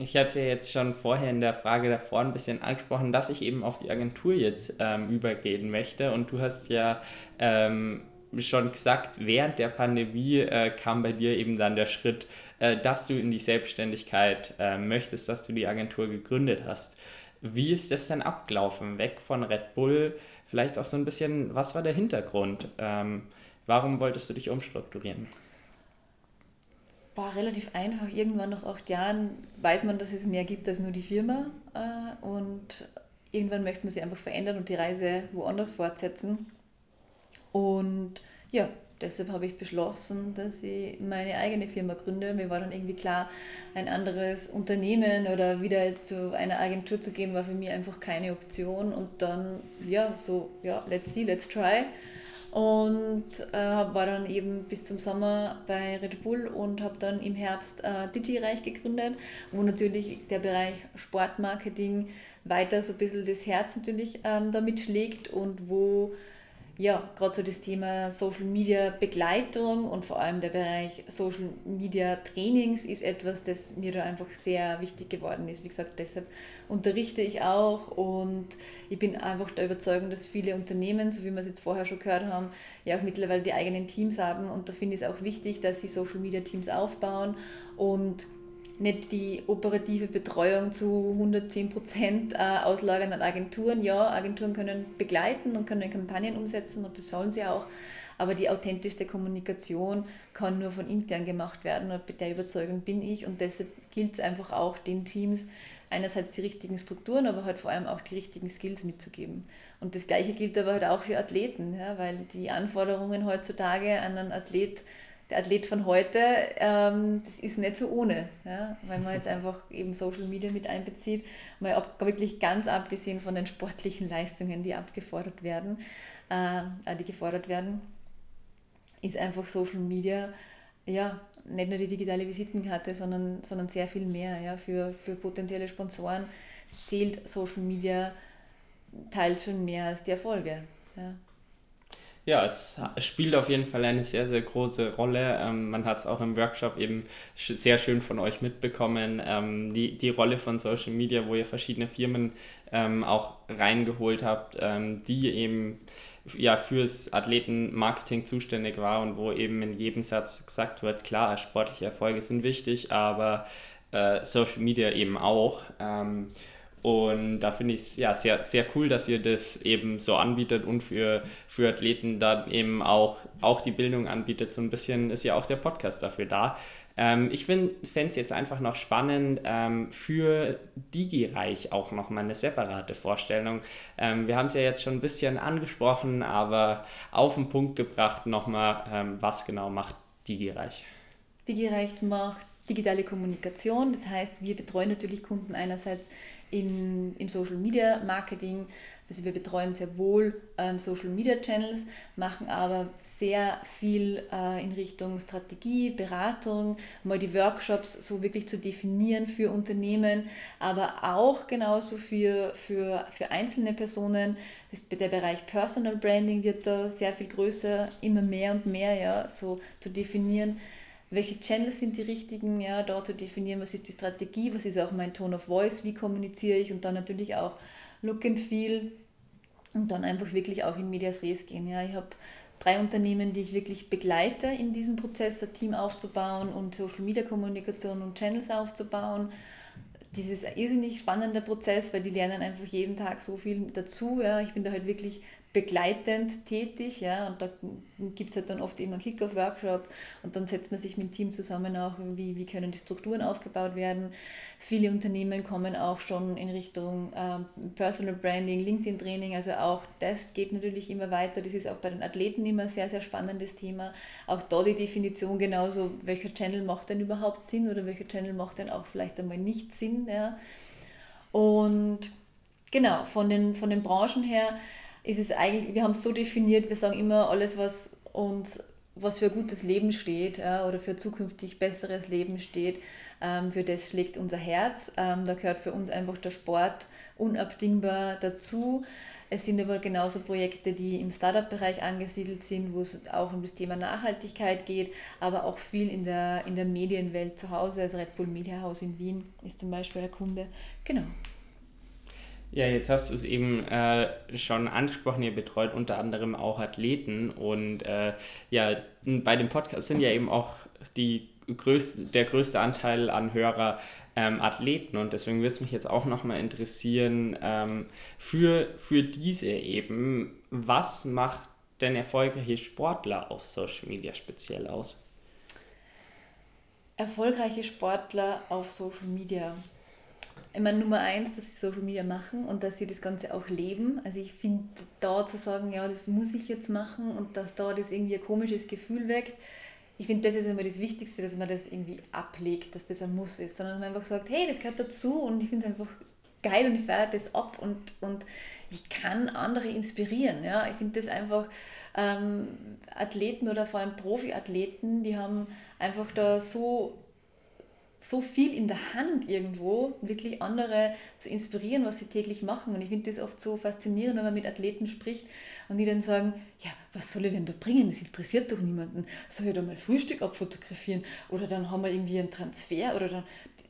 Ich habe es ja jetzt schon vorher in der Frage davor ein bisschen angesprochen, dass ich eben auf die Agentur jetzt ähm, übergehen möchte. Und du hast ja ähm, schon gesagt, während der Pandemie äh, kam bei dir eben dann der Schritt, äh, dass du in die Selbstständigkeit äh, möchtest, dass du die Agentur gegründet hast. Wie ist das denn abgelaufen? Weg von Red Bull, vielleicht auch so ein bisschen, was war der Hintergrund? Ähm, warum wolltest du dich umstrukturieren? War relativ einfach. Irgendwann nach acht Jahren weiß man, dass es mehr gibt als nur die Firma äh, und irgendwann möchte man sich einfach verändern und die Reise woanders fortsetzen. Und ja, deshalb habe ich beschlossen, dass ich meine eigene Firma gründe. Mir war dann irgendwie klar, ein anderes Unternehmen oder wieder zu einer Agentur zu gehen, war für mich einfach keine Option. Und dann, ja, so, ja, let's see, let's try und äh, war dann eben bis zum Sommer bei Red Bull und habe dann im Herbst äh, DigiReich gegründet, wo natürlich der Bereich Sportmarketing weiter so ein bisschen das Herz natürlich ähm, damit schlägt und wo ja, gerade so das Thema Social Media Begleitung und vor allem der Bereich Social Media Trainings ist etwas, das mir da einfach sehr wichtig geworden ist. Wie gesagt, deshalb unterrichte ich auch und ich bin einfach der Überzeugung, dass viele Unternehmen, so wie wir es jetzt vorher schon gehört haben, ja auch mittlerweile die eigenen Teams haben und da finde ich es auch wichtig, dass sie Social Media Teams aufbauen und nicht die operative Betreuung zu 110 Prozent äh, auslagern an Agenturen. Ja, Agenturen können begleiten und können Kampagnen umsetzen und das sollen sie auch. Aber die authentischste Kommunikation kann nur von intern gemacht werden und mit der Überzeugung bin ich und deshalb gilt es einfach auch den Teams einerseits die richtigen Strukturen, aber halt vor allem auch die richtigen Skills mitzugeben. Und das Gleiche gilt aber halt auch für Athleten, ja, weil die Anforderungen heutzutage an einen Athlet der Athlet von heute, ähm, das ist nicht so ohne, ja, weil man jetzt einfach eben Social Media mit einbezieht, mal ab, wirklich ganz abgesehen von den sportlichen Leistungen, die abgefordert werden, äh, die gefordert werden, ist einfach Social Media ja nicht nur die digitale Visitenkarte, sondern, sondern sehr viel mehr. Ja, für, für potenzielle Sponsoren zählt Social Media teils schon mehr als die Erfolge. Ja. Ja, es spielt auf jeden Fall eine sehr, sehr große Rolle. Ähm, man hat es auch im Workshop eben sehr schön von euch mitbekommen. Ähm, die, die Rolle von Social Media, wo ihr verschiedene Firmen ähm, auch reingeholt habt, ähm, die eben ja, fürs Athletenmarketing zuständig war und wo eben in jedem Satz gesagt wird, klar, sportliche Erfolge sind wichtig, aber äh, Social Media eben auch. Und da finde ich es ja sehr, sehr cool, dass ihr das eben so anbietet und für, für Athleten dann eben auch, auch die Bildung anbietet. So ein bisschen ist ja auch der Podcast dafür da. Ähm, ich fände es jetzt einfach noch spannend, ähm, für DigiReich auch nochmal eine separate Vorstellung. Ähm, wir haben es ja jetzt schon ein bisschen angesprochen, aber auf den Punkt gebracht nochmal, ähm, was genau macht DigiReich? DigiReich macht digitale Kommunikation. Das heißt, wir betreuen natürlich Kunden einerseits in, im Social Media Marketing. Also wir betreuen sehr wohl ähm, Social Media Channels, machen aber sehr viel äh, in Richtung Strategie, Beratung, mal die Workshops so wirklich zu definieren für Unternehmen, aber auch genauso für, für, für einzelne Personen. Das, der Bereich Personal Branding wird da sehr viel größer, immer mehr und mehr, ja, so zu definieren welche Channels sind die richtigen, ja, dort zu definieren, was ist die Strategie, was ist auch mein Tone of Voice, wie kommuniziere ich und dann natürlich auch Look and Feel und dann einfach wirklich auch in Medias Res gehen. Ja. Ich habe drei Unternehmen, die ich wirklich begleite in diesem Prozess, ein Team aufzubauen und Social Media Kommunikation und Channels aufzubauen. Dieses irrsinnig spannende Prozess, weil die lernen einfach jeden Tag so viel dazu. Ja. Ich bin da halt wirklich begleitend tätig, ja, und da gibt es halt dann oft eben einen Kick-Off-Workshop und dann setzt man sich mit dem Team zusammen auch, wie, wie können die Strukturen aufgebaut werden. Viele Unternehmen kommen auch schon in Richtung äh, Personal Branding, LinkedIn-Training, also auch das geht natürlich immer weiter. Das ist auch bei den Athleten immer ein sehr, sehr spannendes Thema. Auch da die Definition genauso, welcher Channel macht denn überhaupt Sinn oder welcher Channel macht denn auch vielleicht einmal nicht Sinn, ja. Und genau, von den, von den Branchen her ist es eigentlich, wir haben es so definiert, wir sagen immer, alles, was uns, was für ein gutes Leben steht ja, oder für zukünftig besseres Leben steht, ähm, für das schlägt unser Herz. Ähm, da gehört für uns einfach der Sport unabdingbar dazu. Es sind aber genauso Projekte, die im Startup-Bereich angesiedelt sind, wo es auch um das Thema Nachhaltigkeit geht, aber auch viel in der, in der Medienwelt zu Hause. Also Red Bull Media House in Wien ist zum Beispiel der Kunde. Genau. Ja, jetzt hast du es eben äh, schon angesprochen, ihr betreut unter anderem auch Athleten und äh, ja, bei dem Podcast sind ja eben auch die größte, der größte Anteil an Hörer ähm, Athleten. Und deswegen würde es mich jetzt auch nochmal interessieren, ähm, für, für diese eben, was macht denn erfolgreiche Sportler auf Social Media speziell aus? Erfolgreiche Sportler auf Social Media. Meine, Nummer eins, dass sie Social Media machen und dass sie das Ganze auch leben. Also ich finde, da zu sagen, ja, das muss ich jetzt machen und dass da das irgendwie ein komisches Gefühl weckt, ich finde, das ist immer das Wichtigste, dass man das irgendwie ablegt, dass das ein Muss ist, sondern dass man einfach sagt, hey, das gehört dazu und ich finde es einfach geil und ich feiere das ab und, und ich kann andere inspirieren. Ja? Ich finde das einfach, ähm, Athleten oder vor allem Profiathleten, die haben einfach da so so viel in der Hand irgendwo, wirklich andere zu inspirieren, was sie täglich machen. Und ich finde das oft so faszinierend, wenn man mit Athleten spricht und die dann sagen, ja, was soll ich denn da bringen? Das interessiert doch niemanden. Soll ich da mal Frühstück abfotografieren? Oder dann haben wir irgendwie einen Transfer oder dann,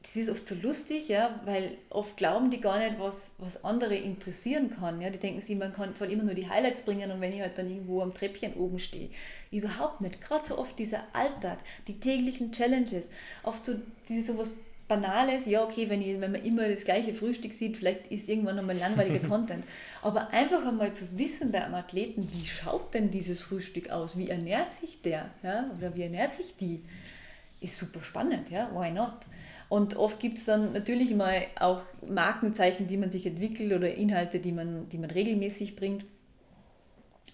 das ist oft so lustig, ja, weil oft glauben die gar nicht, was, was andere interessieren kann. Ja. Die denken sich, man kann, soll immer nur die Highlights bringen und wenn ich halt dann irgendwo am Treppchen oben stehe. Überhaupt nicht. Gerade so oft dieser Alltag, die täglichen Challenges, oft so dieses sowas Banales, ja okay, wenn, ich, wenn man immer das gleiche Frühstück sieht, vielleicht ist irgendwann nochmal langweiliger Content. Aber einfach einmal zu wissen bei einem Athleten, wie schaut denn dieses Frühstück aus? Wie ernährt sich der? Ja? Oder wie ernährt sich die? Ist super spannend, ja, why not? Und oft gibt es dann natürlich mal auch Markenzeichen, die man sich entwickelt oder Inhalte, die man, die man regelmäßig bringt.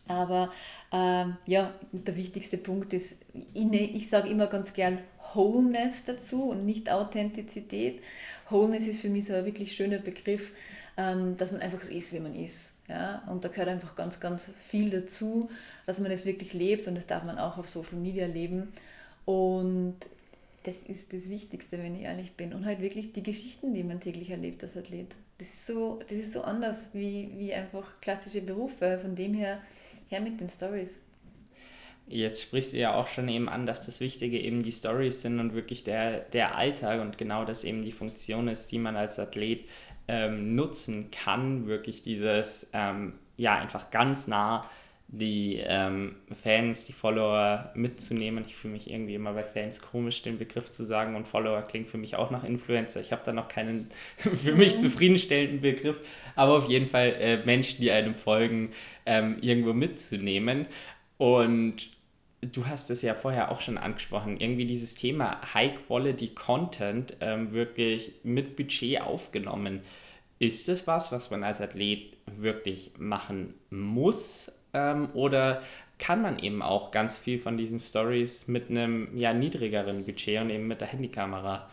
Aber ähm, ja, der wichtigste Punkt ist, ich sage immer ganz gern Wholeness dazu und nicht Authentizität. Wholeness ist für mich so ein wirklich schöner Begriff, ähm, dass man einfach so ist, wie man ist. Ja? Und da gehört einfach ganz, ganz viel dazu, dass man es wirklich lebt und das darf man auch auf Social Media leben. Und das ist das Wichtigste, wenn ich ehrlich bin. Und halt wirklich die Geschichten, die man täglich erlebt als Athlet. Das ist so, das ist so anders wie, wie einfach klassische Berufe. Von dem her, her mit den Stories. Jetzt sprichst du ja auch schon eben an, dass das Wichtige eben die Stories sind und wirklich der, der Alltag und genau das eben die Funktion ist, die man als Athlet ähm, nutzen kann, wirklich dieses, ähm, ja, einfach ganz nah die ähm, Fans, die Follower mitzunehmen. Ich fühle mich irgendwie immer bei Fans komisch, den Begriff zu sagen und Follower klingt für mich auch nach Influencer. Ich habe da noch keinen für mich mhm. zufriedenstellenden Begriff, aber auf jeden Fall äh, Menschen, die einem folgen, ähm, irgendwo mitzunehmen. Und du hast es ja vorher auch schon angesprochen, irgendwie dieses Thema High-Quality-Content ähm, wirklich mit Budget aufgenommen. Ist es was, was man als Athlet wirklich machen muss? Ähm, oder kann man eben auch ganz viel von diesen Stories mit einem ja, niedrigeren Budget und eben mit der Handykamera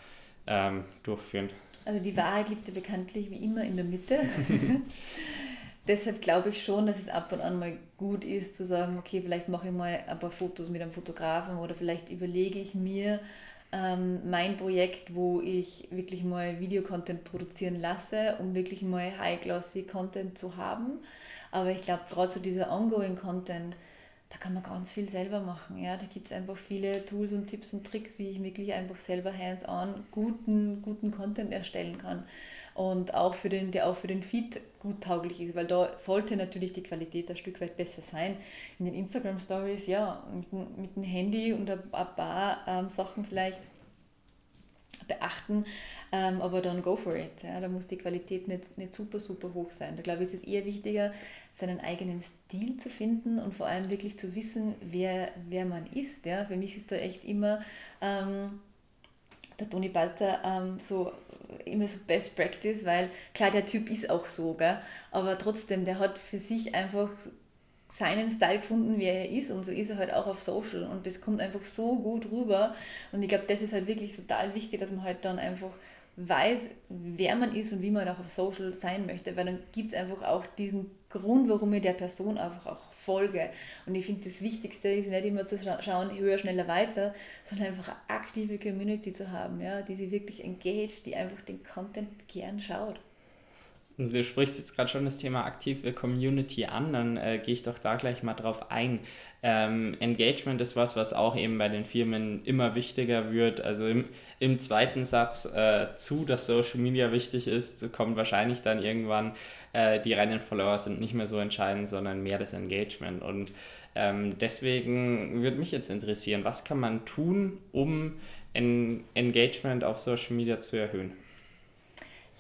ähm, durchführen? Also die Wahrheit liegt ja bekanntlich wie immer in der Mitte. Deshalb glaube ich schon, dass es ab und an mal gut ist zu sagen, okay, vielleicht mache ich mal ein paar Fotos mit einem Fotografen oder vielleicht überlege ich mir ähm, mein Projekt, wo ich wirklich mal Videocontent produzieren lasse, um wirklich mal high-glossy Content zu haben aber ich glaube, gerade so dieser ongoing Content, da kann man ganz viel selber machen. Ja? Da gibt es einfach viele Tools und Tipps und Tricks, wie ich wirklich einfach selber hands-on guten, guten Content erstellen kann. Und auch für den, der auch für den Feed gut tauglich ist, weil da sollte natürlich die Qualität ein Stück weit besser sein. In den Instagram Stories, ja, mit, mit dem Handy und ein paar ähm, Sachen vielleicht beachten, ähm, aber dann go for it. Ja. Da muss die Qualität nicht, nicht super, super hoch sein. Da glaube ich, ist es eher wichtiger, seinen eigenen Stil zu finden und vor allem wirklich zu wissen, wer, wer man ist. Ja. Für mich ist da echt immer ähm, der Toni Balzer ähm, so immer so Best Practice, weil klar, der Typ ist auch so, gell? aber trotzdem, der hat für sich einfach seinen Style gefunden, wie er ist und so ist er halt auch auf Social und das kommt einfach so gut rüber und ich glaube, das ist halt wirklich total wichtig, dass man halt dann einfach weiß, wer man ist und wie man auch auf Social sein möchte, weil dann gibt es einfach auch diesen Grund, warum ich der Person einfach auch folge. Und ich finde, das Wichtigste ist nicht immer zu schauen, höher, schneller, weiter, sondern einfach eine aktive Community zu haben, ja, die sich wirklich engaged, die einfach den Content gern schaut. Du sprichst jetzt gerade schon das Thema aktive Community an, dann äh, gehe ich doch da gleich mal drauf ein. Ähm, Engagement ist was, was auch eben bei den Firmen immer wichtiger wird. Also im, im zweiten Satz äh, zu, dass Social Media wichtig ist, kommt wahrscheinlich dann irgendwann, äh, die reinen Follower sind nicht mehr so entscheidend, sondern mehr das Engagement. Und ähm, deswegen würde mich jetzt interessieren, was kann man tun, um en Engagement auf Social Media zu erhöhen?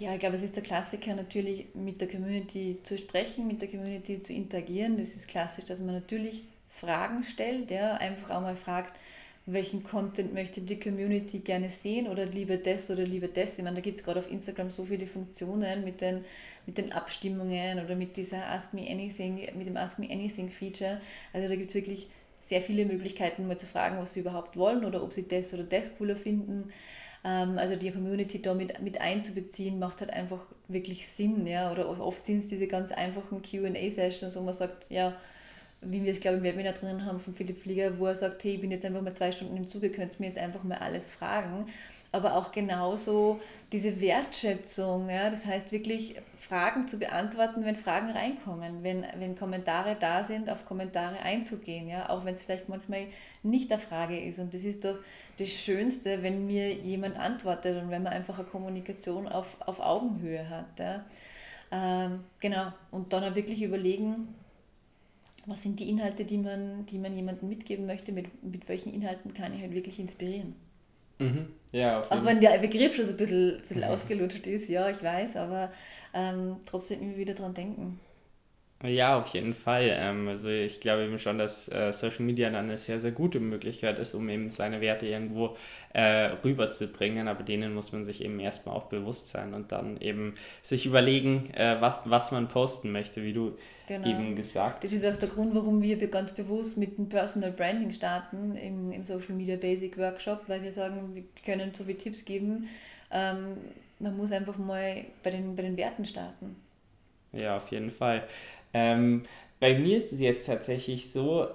Ja, ich glaube, es ist der Klassiker natürlich mit der Community zu sprechen, mit der Community zu interagieren. Das ist klassisch, dass man natürlich Fragen stellt, ja, einfach auch mal fragt, welchen Content möchte die Community gerne sehen oder lieber das oder lieber das. Ich meine, da gibt es gerade auf Instagram so viele Funktionen mit den, mit den Abstimmungen oder mit dieser Ask Me Anything, mit dem Ask Me Anything Feature. Also da gibt es wirklich sehr viele Möglichkeiten, mal zu fragen, was sie überhaupt wollen oder ob sie das oder das cooler finden. Ähm, also die Community da mit, mit einzubeziehen, macht halt einfach wirklich Sinn. Ja? Oder oft sind es diese ganz einfachen QA-Sessions, wo man sagt, ja, wie wir es, glaube ich, im Webinar drinnen haben von Philipp Flieger, wo er sagt, hey, ich bin jetzt einfach mal zwei Stunden im Zuge, könnt mir jetzt einfach mal alles fragen. Aber auch genauso diese Wertschätzung, ja, das heißt wirklich Fragen zu beantworten, wenn Fragen reinkommen, wenn, wenn Kommentare da sind, auf Kommentare einzugehen, ja, auch wenn es vielleicht manchmal nicht eine Frage ist. Und das ist doch das Schönste, wenn mir jemand antwortet und wenn man einfach eine Kommunikation auf, auf Augenhöhe hat. Ja. Ähm, genau, und dann auch wirklich überlegen, was sind die Inhalte, die man, die man jemandem mitgeben möchte, mit, mit welchen Inhalten kann ich halt wirklich inspirieren. Mhm. Ja, Auch wenn der Begriff schon so ein bisschen, ein bisschen mhm. ausgelutscht ist, ja, ich weiß, aber ähm, trotzdem immer wieder dran denken. Ja, auf jeden Fall. Ähm, also ich glaube eben schon, dass äh, Social Media dann eine sehr, sehr gute Möglichkeit ist, um eben seine Werte irgendwo äh, rüberzubringen. Aber denen muss man sich eben erstmal auch bewusst sein und dann eben sich überlegen, äh, was, was man posten möchte, wie du genau. eben gesagt hast. Das ist auch der Grund, warum wir ganz bewusst mit dem Personal Branding starten im, im Social Media Basic Workshop, weil wir sagen, wir können so viele Tipps geben. Ähm, man muss einfach mal bei den, bei den Werten starten. Ja, auf jeden Fall. Ähm, bei mir ist es jetzt tatsächlich so,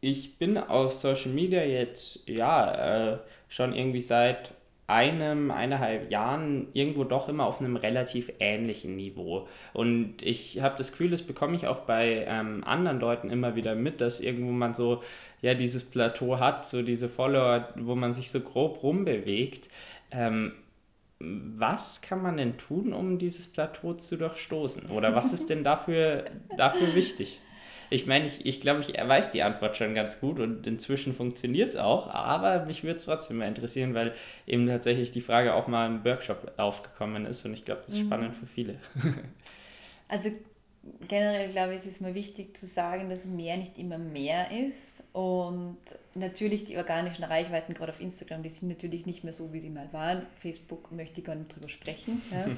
ich bin auf Social Media jetzt, ja, äh, schon irgendwie seit einem, eineinhalb Jahren irgendwo doch immer auf einem relativ ähnlichen Niveau. Und ich habe das Gefühl, das bekomme ich auch bei ähm, anderen Leuten immer wieder mit, dass irgendwo man so, ja, dieses Plateau hat, so diese Follower, wo man sich so grob rumbewegt. Ähm, was kann man denn tun, um dieses Plateau zu durchstoßen? Oder was ist denn dafür, dafür wichtig? Ich meine, ich, ich glaube, ich weiß die Antwort schon ganz gut und inzwischen funktioniert es auch, aber mich würde es trotzdem mal interessieren, weil eben tatsächlich die Frage auch mal im Workshop aufgekommen ist und ich glaube, das ist mhm. spannend für viele. Also generell glaube ich, es ist mal wichtig zu sagen, dass mehr nicht immer mehr ist und natürlich die organischen Reichweiten, gerade auf Instagram, die sind natürlich nicht mehr so, wie sie mal waren. Facebook möchte ich gar nicht drüber sprechen. Ja.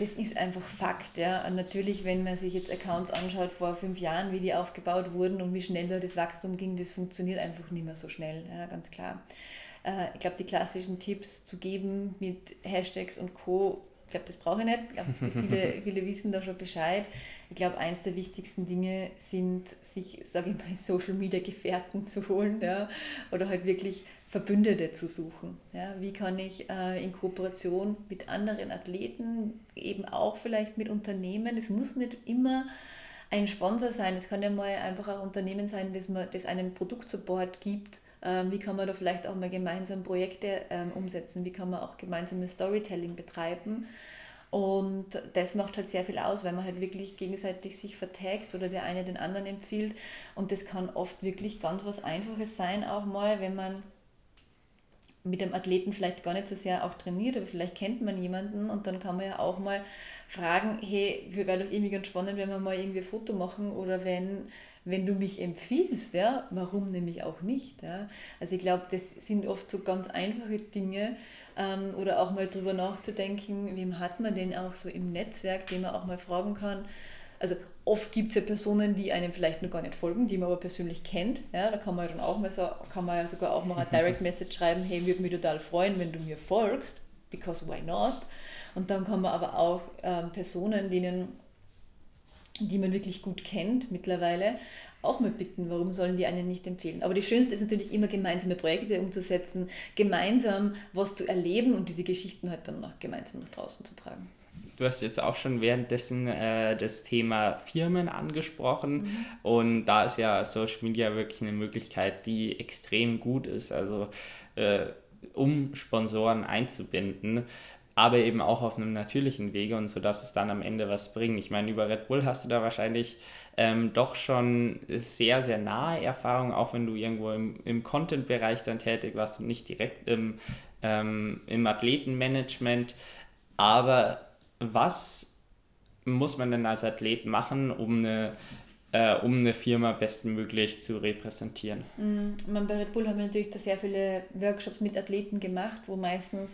Das ist einfach Fakt. Ja. Und natürlich, wenn man sich jetzt Accounts anschaut vor fünf Jahren, wie die aufgebaut wurden und wie schnell da das Wachstum ging, das funktioniert einfach nicht mehr so schnell, ja, ganz klar. Äh, ich glaube, die klassischen Tipps zu geben mit Hashtags und Co., ich glaube, das brauche ich nicht. Ich glaube, viele, viele wissen da schon Bescheid. Ich glaube, eins der wichtigsten Dinge sind, sich, sage ich mal, Social Media Gefährten zu holen ja, oder halt wirklich Verbündete zu suchen. Ja. Wie kann ich äh, in Kooperation mit anderen Athleten, eben auch vielleicht mit Unternehmen, es muss nicht immer ein Sponsor sein, es kann ja mal einfach ein Unternehmen sein, das, man, das einem Produktsupport gibt. Ähm, wie kann man da vielleicht auch mal gemeinsam Projekte ähm, umsetzen? Wie kann man auch gemeinsames Storytelling betreiben? Und das macht halt sehr viel aus, weil man halt wirklich gegenseitig sich vertagt oder der eine den anderen empfiehlt. Und das kann oft wirklich ganz was Einfaches sein, auch mal, wenn man mit dem Athleten vielleicht gar nicht so sehr auch trainiert, aber vielleicht kennt man jemanden und dann kann man ja auch mal fragen, hey, wäre doch irgendwie ganz spannend, wenn wir mal irgendwie ein Foto machen oder wenn, wenn du mich empfiehlst, ja, warum nämlich auch nicht, ja. Also ich glaube, das sind oft so ganz einfache Dinge, ähm, oder auch mal drüber nachzudenken, wem hat man denn auch so im Netzwerk, den man auch mal fragen kann. Also oft gibt es ja Personen, die einem vielleicht noch gar nicht folgen, die man aber persönlich kennt. Ja, da kann man ja dann auch mal so, kann man ja sogar auch mal eine Direct Message schreiben, hey, würde mich total freuen, wenn du mir folgst. because why not? Und dann kann man aber auch ähm, Personen, denen, die man wirklich gut kennt mittlerweile, auch mal bitten, warum sollen die einen nicht empfehlen. Aber das Schönste ist natürlich immer gemeinsame Projekte umzusetzen, gemeinsam was zu erleben und diese Geschichten halt dann noch gemeinsam nach draußen zu tragen. Du hast jetzt auch schon währenddessen äh, das Thema Firmen angesprochen mhm. und da ist ja Social Media wirklich eine Möglichkeit, die extrem gut ist, also äh, um Sponsoren einzubinden, aber eben auch auf einem natürlichen Wege und so, dass es dann am Ende was bringt. Ich meine, über Red Bull hast du da wahrscheinlich ähm, doch schon sehr, sehr nahe Erfahrung, auch wenn du irgendwo im, im Content-Bereich dann tätig warst und nicht direkt im, ähm, im Athletenmanagement. Aber was muss man denn als Athlet machen, um eine, äh, um eine Firma bestmöglich zu repräsentieren? Mhm. bei Red Bull haben wir natürlich da sehr viele Workshops mit Athleten gemacht, wo meistens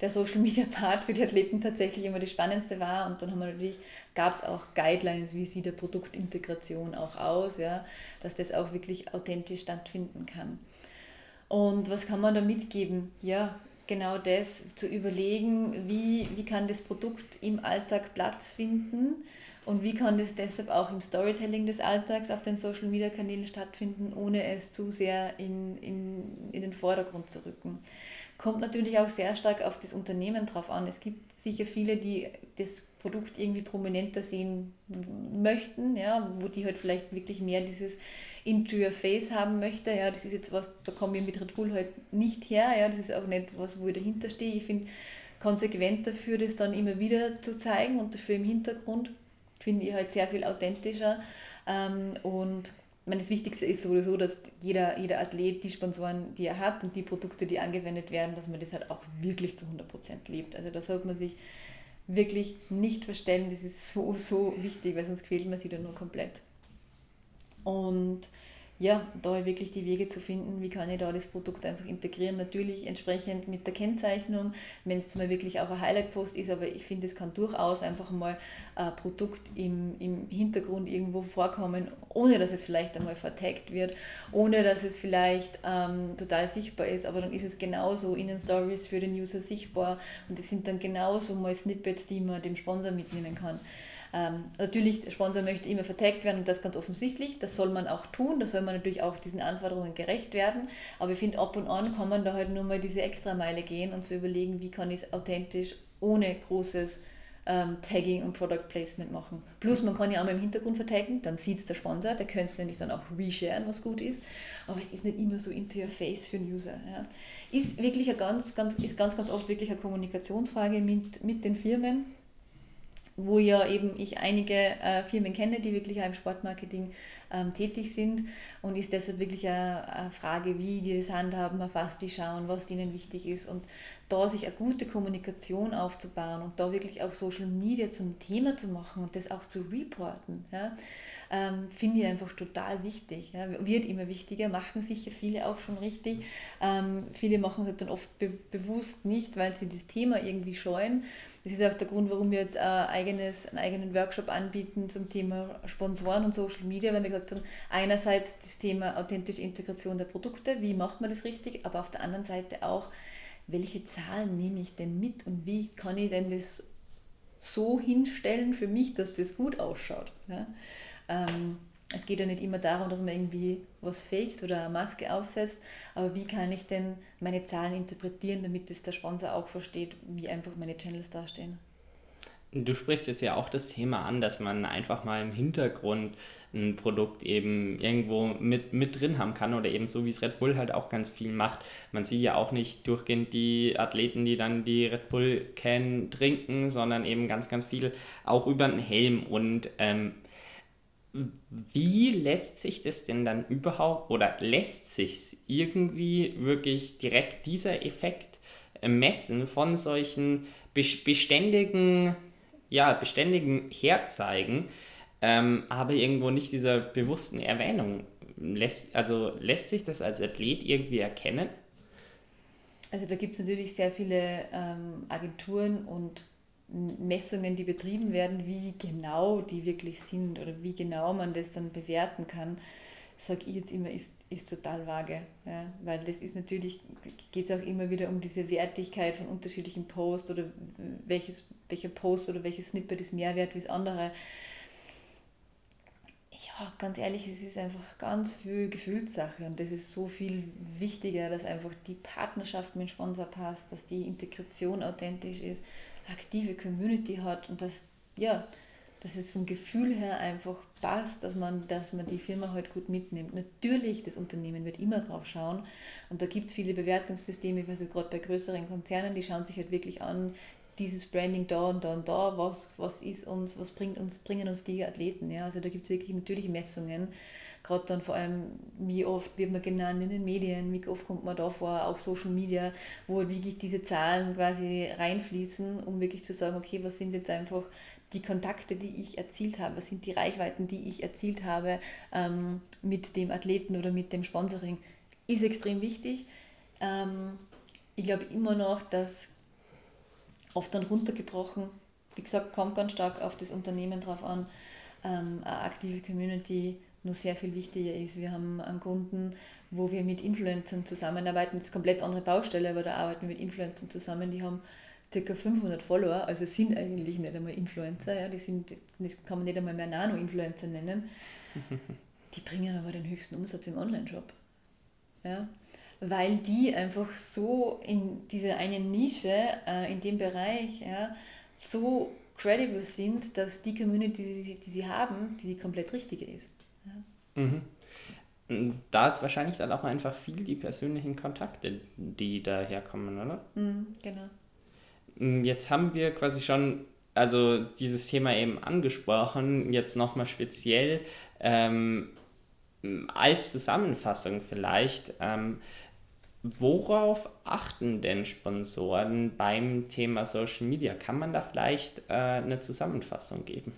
der Social Media Part für die Athleten tatsächlich immer das Spannendste war. Und dann haben wir natürlich, gab es auch Guidelines, wie sieht der Produktintegration auch aus, ja, dass das auch wirklich authentisch stattfinden kann. Und was kann man da mitgeben? Ja, genau das, zu überlegen, wie, wie kann das Produkt im Alltag Platz finden und wie kann das deshalb auch im Storytelling des Alltags auf den Social Media Kanälen stattfinden, ohne es zu sehr in, in, in den Vordergrund zu rücken. Kommt natürlich auch sehr stark auf das Unternehmen drauf an. Es gibt sicher viele, die das Produkt irgendwie prominenter sehen möchten, ja, wo die halt vielleicht wirklich mehr dieses into your face haben möchte. Ja, das ist jetzt was, da komme ich mit Red Bull halt nicht her. Ja, das ist auch nicht was, wo ich dahinter stehe. Ich finde konsequent dafür, das dann immer wieder zu zeigen und dafür im Hintergrund finde ich halt sehr viel authentischer. Ähm, und meine, das Wichtigste ist sowieso, dass jeder, jeder Athlet die Sponsoren, die er hat und die Produkte, die angewendet werden, dass man das halt auch wirklich zu 100% lebt. Also da sollte man sich wirklich nicht verstellen. Das ist so, so wichtig, weil sonst quält man sich dann nur komplett. Und ja, da wirklich die Wege zu finden, wie kann ich da das Produkt einfach integrieren. Natürlich entsprechend mit der Kennzeichnung, wenn es mal wirklich auch ein Highlight-Post ist, aber ich finde, es kann durchaus einfach mal ein Produkt im, im Hintergrund irgendwo vorkommen, ohne dass es vielleicht einmal vertagt wird, ohne dass es vielleicht ähm, total sichtbar ist, aber dann ist es genauso in den Stories für den User sichtbar und es sind dann genauso mal Snippets, die man dem Sponsor mitnehmen kann. Ähm, natürlich, der Sponsor möchte immer vertagt werden und das ganz offensichtlich. Das soll man auch tun, da soll man natürlich auch diesen Anforderungen gerecht werden. Aber ich finde, ab und an kann man da halt nur mal diese Extrameile gehen und zu überlegen, wie kann ich es authentisch ohne großes ähm, Tagging und Product Placement machen. Plus man kann ja auch mal im Hintergrund vertaggen, dann sieht es der Sponsor, der könnte es nämlich dann auch resharen, was gut ist. Aber es ist nicht immer so into your face für den User. Ja. Ist wirklich eine ganz, ganz, ist ganz, ganz oft wirklich eine Kommunikationsfrage mit, mit den Firmen wo ja eben ich einige äh, Firmen kenne, die wirklich auch im Sportmarketing ähm, tätig sind und ist deshalb wirklich eine, eine, Frage, wie die das handhaben, auf was die schauen, was ihnen wichtig ist und da sich eine gute Kommunikation aufzubauen und da wirklich auch Social Media zum Thema zu machen und das auch zu reporten. Ja ähm, finde ich einfach total wichtig. Ja. Wird immer wichtiger, machen sicher viele auch schon richtig. Ähm, viele machen es halt dann oft be bewusst nicht, weil sie das Thema irgendwie scheuen. Das ist auch der Grund, warum wir jetzt ein eigenes, einen eigenen Workshop anbieten zum Thema Sponsoren und Social Media, weil wir gesagt haben, einerseits das Thema authentische Integration der Produkte, wie macht man das richtig, aber auf der anderen Seite auch, welche Zahlen nehme ich denn mit und wie kann ich denn das so hinstellen für mich, dass das gut ausschaut. Ja? Ähm, es geht ja nicht immer darum, dass man irgendwie was faked oder eine Maske aufsetzt, aber wie kann ich denn meine Zahlen interpretieren, damit es der Sponsor auch versteht, wie einfach meine Channels dastehen? Du sprichst jetzt ja auch das Thema an, dass man einfach mal im Hintergrund ein Produkt eben irgendwo mit, mit drin haben kann oder eben so wie es Red Bull halt auch ganz viel macht. Man sieht ja auch nicht durchgehend die Athleten, die dann die Red Bull Can trinken, sondern eben ganz, ganz viel auch über den Helm und ähm, wie lässt sich das denn dann überhaupt oder lässt sich irgendwie wirklich direkt dieser Effekt messen von solchen beständigen, ja, beständigen Herzeigen, ähm, aber irgendwo nicht dieser bewussten Erwähnung? Lässt, also lässt sich das als Athlet irgendwie erkennen? Also da gibt es natürlich sehr viele ähm, Agenturen und Messungen, die betrieben werden, wie genau die wirklich sind oder wie genau man das dann bewerten kann, sage ich jetzt immer, ist, ist total vage. Ja? Weil das ist natürlich, geht es auch immer wieder um diese Wertigkeit von unterschiedlichen Posts oder welches, welcher Post oder welches Snippet ist mehr wert wie das andere. Ja, ganz ehrlich, es ist einfach ganz viel Gefühlssache und das ist so viel wichtiger, dass einfach die Partnerschaft mit dem Sponsor passt, dass die Integration authentisch ist, aktive Community hat und dass, ja, dass es vom Gefühl her einfach passt, dass man, dass man die Firma halt gut mitnimmt. Natürlich, das Unternehmen wird immer drauf schauen und da gibt es viele Bewertungssysteme, also gerade bei größeren Konzernen, die schauen sich halt wirklich an, dieses Branding da und da und da, was, was ist uns, was bringt uns, bringen uns die Athleten. Ja? Also da gibt es wirklich natürlich Messungen. Gerade dann vor allem, wie oft wird man genannt in den Medien, wie oft kommt man da vor, auch Social Media, wo halt wirklich diese Zahlen quasi reinfließen, um wirklich zu sagen, okay, was sind jetzt einfach die Kontakte, die ich erzielt habe, was sind die Reichweiten, die ich erzielt habe ähm, mit dem Athleten oder mit dem Sponsoring, ist extrem wichtig. Ähm, ich glaube immer noch, dass oft dann runtergebrochen, wie gesagt, kommt ganz stark auf das Unternehmen drauf an, ähm, eine aktive Community nur sehr viel wichtiger ist. Wir haben einen Kunden, wo wir mit Influencern zusammenarbeiten, das ist eine komplett andere Baustelle, aber da arbeiten wir mit Influencern zusammen, die haben ca. 500 Follower, also sind eigentlich nicht einmal Influencer, ja, die sind, das kann man nicht einmal mehr Nano-Influencer nennen, die bringen aber den höchsten Umsatz im Online-Shop. Ja, weil die einfach so in dieser einen Nische, äh, in dem Bereich, ja, so credible sind, dass die Community, die sie, die sie haben, die komplett richtige ist. Mhm. Da ist wahrscheinlich dann auch einfach viel die persönlichen Kontakte, die daherkommen, oder? Mhm, genau. Mm, jetzt haben wir quasi schon also dieses Thema eben angesprochen, jetzt nochmal speziell ähm, als Zusammenfassung vielleicht. Ähm, worauf achten denn Sponsoren beim Thema Social Media? Kann man da vielleicht äh, eine Zusammenfassung geben?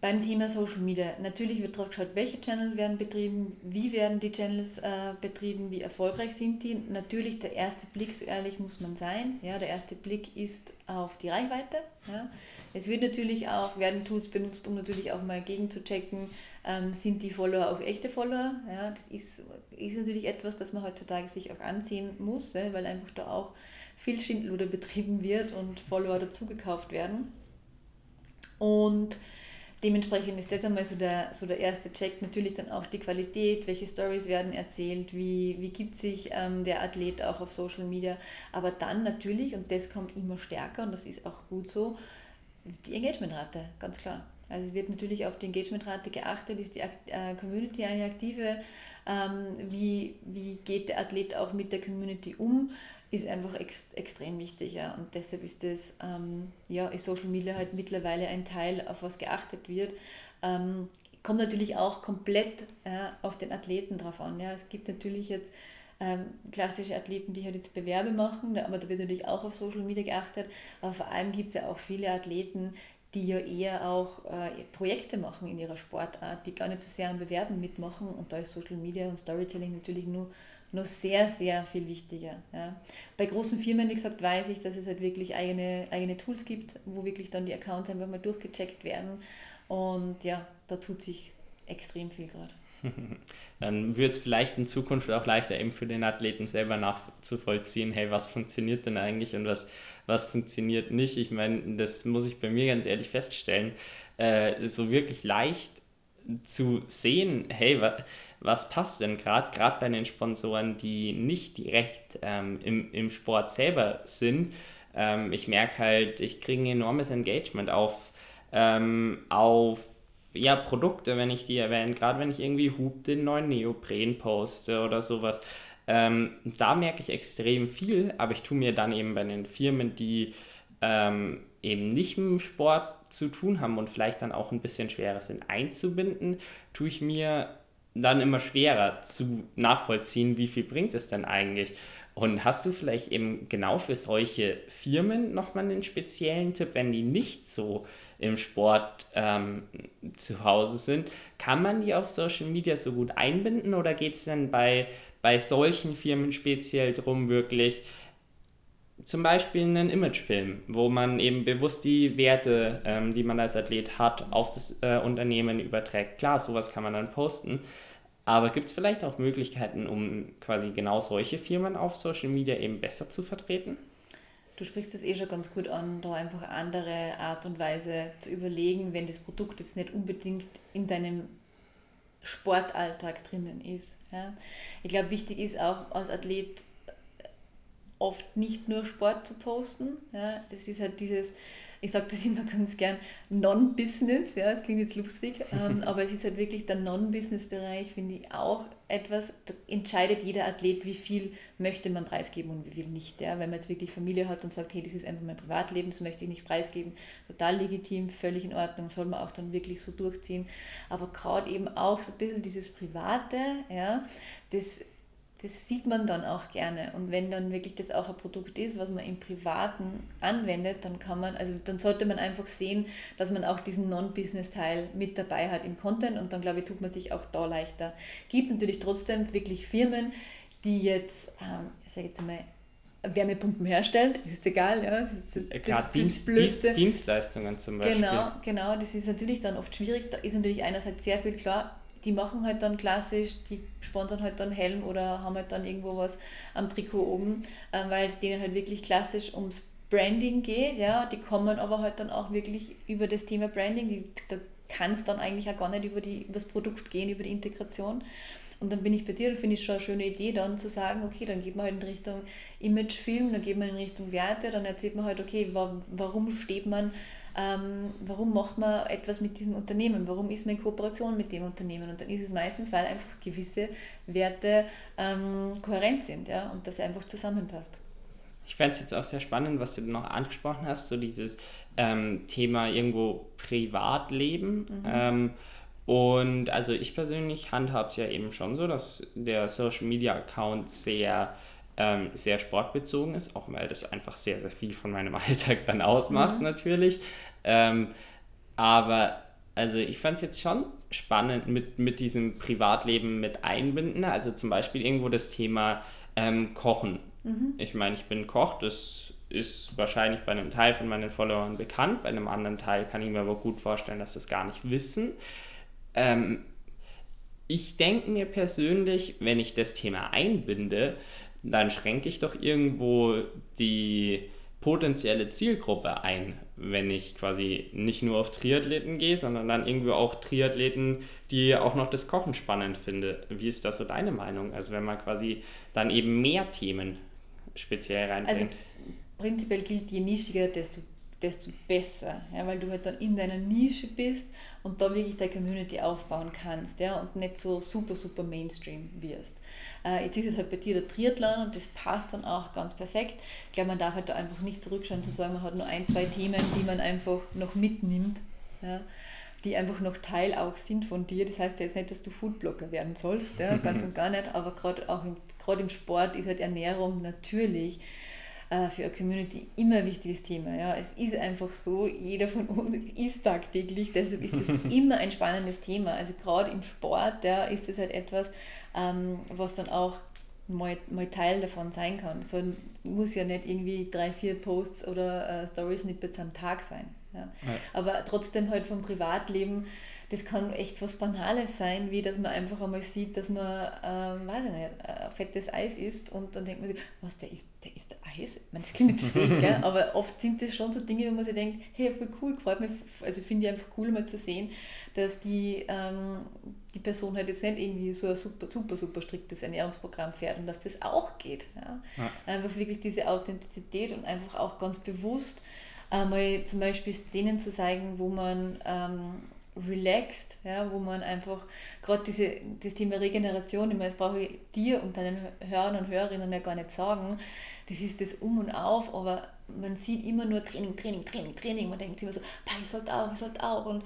Beim Thema Social Media, natürlich wird darauf geschaut, welche Channels werden betrieben, wie werden die Channels äh, betrieben, wie erfolgreich sind die. Natürlich der erste Blick, so ehrlich muss man sein, ja, der erste Blick ist auf die Reichweite. Ja. Es wird natürlich auch, werden Tools benutzt, um natürlich auch mal gegenzuchecken, ähm, sind die Follower auch echte Follower. Ja. Das ist, ist natürlich etwas, das man heutzutage sich auch ansehen muss, ja, weil einfach da auch viel Schindluder betrieben wird und Follower dazugekauft werden. Und dementsprechend ist das einmal so der, so der erste Check. Natürlich dann auch die Qualität, welche Stories werden erzählt, wie, wie gibt sich ähm, der Athlet auch auf Social Media. Aber dann natürlich, und das kommt immer stärker und das ist auch gut so, die Engagementrate, ganz klar. Also es wird natürlich auf die Engagementrate geachtet, ist die äh, Community eine aktive, ähm, wie, wie geht der Athlet auch mit der Community um ist einfach ex extrem wichtig. Ja. Und deshalb ist das, ähm, ja, ist Social Media halt mittlerweile ein Teil, auf was geachtet wird. Ähm, kommt natürlich auch komplett ja, auf den Athleten drauf an. Ja. Es gibt natürlich jetzt ähm, klassische Athleten, die halt jetzt Bewerbe machen, aber da wird natürlich auch auf Social Media geachtet. Aber vor allem gibt es ja auch viele Athleten, die ja eher auch äh, Projekte machen in ihrer Sportart, die gar nicht so sehr am Bewerben mitmachen. Und da ist Social Media und Storytelling natürlich nur noch sehr, sehr viel wichtiger. Ja. Bei großen Firmen, wie gesagt, weiß ich, dass es halt wirklich eigene, eigene Tools gibt, wo wirklich dann die Accounts einfach mal durchgecheckt werden. Und ja, da tut sich extrem viel gerade. Dann wird es vielleicht in Zukunft auch leichter eben für den Athleten selber nachzuvollziehen, hey, was funktioniert denn eigentlich und was, was funktioniert nicht. Ich meine, das muss ich bei mir ganz ehrlich feststellen, äh, so wirklich leicht zu sehen, hey, wa, was passt denn gerade, gerade bei den Sponsoren, die nicht direkt ähm, im, im Sport selber sind. Ähm, ich merke halt, ich kriege ein enormes Engagement auf, ähm, auf ja, Produkte, wenn ich die erwähne, gerade wenn ich irgendwie Hub den neuen Neopren poste oder sowas. Ähm, da merke ich extrem viel, aber ich tue mir dann eben bei den Firmen, die ähm, eben nicht dem Sport zu tun haben und vielleicht dann auch ein bisschen schwerer sind einzubinden, tue ich mir dann immer schwerer zu nachvollziehen, wie viel bringt es denn eigentlich. Und hast du vielleicht eben genau für solche Firmen nochmal einen speziellen Tipp, wenn die nicht so im Sport ähm, zu Hause sind? Kann man die auf Social Media so gut einbinden oder geht es denn bei, bei solchen Firmen speziell darum, wirklich zum Beispiel einen Imagefilm, wo man eben bewusst die Werte, ähm, die man als Athlet hat, auf das äh, Unternehmen überträgt. Klar, sowas kann man dann posten. Aber gibt es vielleicht auch Möglichkeiten, um quasi genau solche Firmen auf Social Media eben besser zu vertreten? Du sprichst das eh schon ganz gut an, da einfach andere Art und Weise zu überlegen, wenn das Produkt jetzt nicht unbedingt in deinem Sportalltag drinnen ist. Ja. Ich glaube, wichtig ist auch als Athlet oft nicht nur Sport zu posten. Ja. Das ist halt dieses, ich sage das immer ganz gern, Non-Business, ja, das klingt jetzt lustig, ähm, aber es ist halt wirklich der Non-Business-Bereich, finde ich auch etwas, da entscheidet jeder Athlet, wie viel möchte man preisgeben und wie viel nicht. Ja. Wenn man jetzt wirklich Familie hat und sagt, hey, das ist einfach mein Privatleben, das möchte ich nicht preisgeben, total legitim, völlig in Ordnung, soll man auch dann wirklich so durchziehen. Aber gerade eben auch so ein bisschen dieses Private, ja, das das sieht man dann auch gerne. Und wenn dann wirklich das auch ein Produkt ist, was man im Privaten anwendet, dann kann man, also dann sollte man einfach sehen, dass man auch diesen Non-Business-Teil mit dabei hat im Content und dann glaube ich, tut man sich auch da leichter. Gibt natürlich trotzdem wirklich Firmen, die jetzt, ähm, ich sage jetzt einmal, Wärmepumpen herstellen, ist jetzt egal, ja. Das ist das, Klar, das, Dienst, Dienst, Dienstleistungen zum Beispiel. Genau, genau, das ist natürlich dann oft schwierig. Da ist natürlich einerseits sehr viel klar, die machen halt dann klassisch, die sponsern halt dann Helm oder haben halt dann irgendwo was am Trikot oben, äh, weil es denen halt wirklich klassisch ums Branding geht, ja, die kommen aber halt dann auch wirklich über das Thema Branding, die, da kann es dann eigentlich auch gar nicht über, die, über das Produkt gehen, über die Integration. Und dann bin ich bei dir und finde ich schon eine schöne Idee, dann zu sagen, okay, dann geht man halt in Richtung Imagefilm, dann geht man in Richtung Werte, dann erzählt man halt, okay, warum steht man ähm, warum macht man etwas mit diesem Unternehmen, warum ist man in Kooperation mit dem Unternehmen und dann ist es meistens, weil einfach gewisse Werte ähm, kohärent sind ja, und das einfach zusammenpasst. Ich fände es jetzt auch sehr spannend, was du noch angesprochen hast, so dieses ähm, Thema irgendwo Privatleben. Mhm. Ähm, und also ich persönlich handhabe es ja eben schon so, dass der Social Media Account sehr ähm, sehr sportbezogen ist, auch weil das einfach sehr, sehr viel von meinem Alltag dann ausmacht mhm. natürlich. Ähm, aber also ich fand es jetzt schon spannend mit, mit diesem Privatleben mit einbinden. Also zum Beispiel irgendwo das Thema ähm, Kochen. Mhm. Ich meine, ich bin Koch, das ist wahrscheinlich bei einem Teil von meinen Followern bekannt, bei einem anderen Teil kann ich mir aber gut vorstellen, dass sie es gar nicht wissen. Ähm, ich denke mir persönlich, wenn ich das Thema einbinde, dann schränke ich doch irgendwo die potenzielle Zielgruppe ein, wenn ich quasi nicht nur auf Triathleten gehe, sondern dann irgendwie auch Triathleten, die auch noch das Kochen spannend finde. Wie ist das so deine Meinung? Also wenn man quasi dann eben mehr Themen speziell reinbringt. Also prinzipiell gilt, je nischiger, desto, desto besser, ja, weil du halt dann in deiner Nische bist und da wirklich deine Community aufbauen kannst ja, und nicht so super, super Mainstream wirst. Äh, jetzt ist es halt bei dir der Triathlon und das passt dann auch ganz perfekt. Ich glaube, man darf halt da einfach nicht zurückschauen zu sagen, man hat nur ein, zwei Themen, die man einfach noch mitnimmt. Ja die einfach noch Teil auch sind von dir. Das heißt ja jetzt nicht, dass du Foodblogger werden sollst, ja, ganz und gar nicht, aber gerade auch im, gerade im Sport ist halt Ernährung natürlich äh, für eine Community immer ein wichtiges Thema. Ja. Es ist einfach so, jeder von uns isst tagtäglich, deshalb ist das immer ein spannendes Thema. Also gerade im Sport ja, ist das halt etwas, ähm, was dann auch mal, mal Teil davon sein kann. So muss ja nicht irgendwie drei, vier Posts oder äh, Story-Snippets am Tag sein. Ja. ja. Aber trotzdem halt vom Privatleben, das kann echt was Banales sein, wie dass man einfach einmal sieht, dass man, ähm, weiß ich nicht, äh, fettes Eis isst und dann denkt man sich, was, der isst, der isst Eis? Ich meine, das klingt nicht schlecht, gell? aber oft sind das schon so Dinge, wo man sich denkt, hey, voll cool, gefällt mir, also finde ich einfach cool mal zu sehen, dass die, ähm, die Person halt jetzt nicht irgendwie so ein super, super, super striktes Ernährungsprogramm fährt und dass das auch geht. Ja? ja. Einfach wirklich diese Authentizität und einfach auch ganz bewusst einmal zum Beispiel Szenen zu zeigen, wo man ähm, relaxed, ja, wo man einfach gerade diese das Thema Regeneration, ich meine, das brauche ich dir und deinen Hörern und Hörerinnen ja gar nicht sagen, das ist das Um und Auf, aber man sieht immer nur Training, Training, Training, Training, man denkt immer so, ich sollte auch, ich sollte auch. Und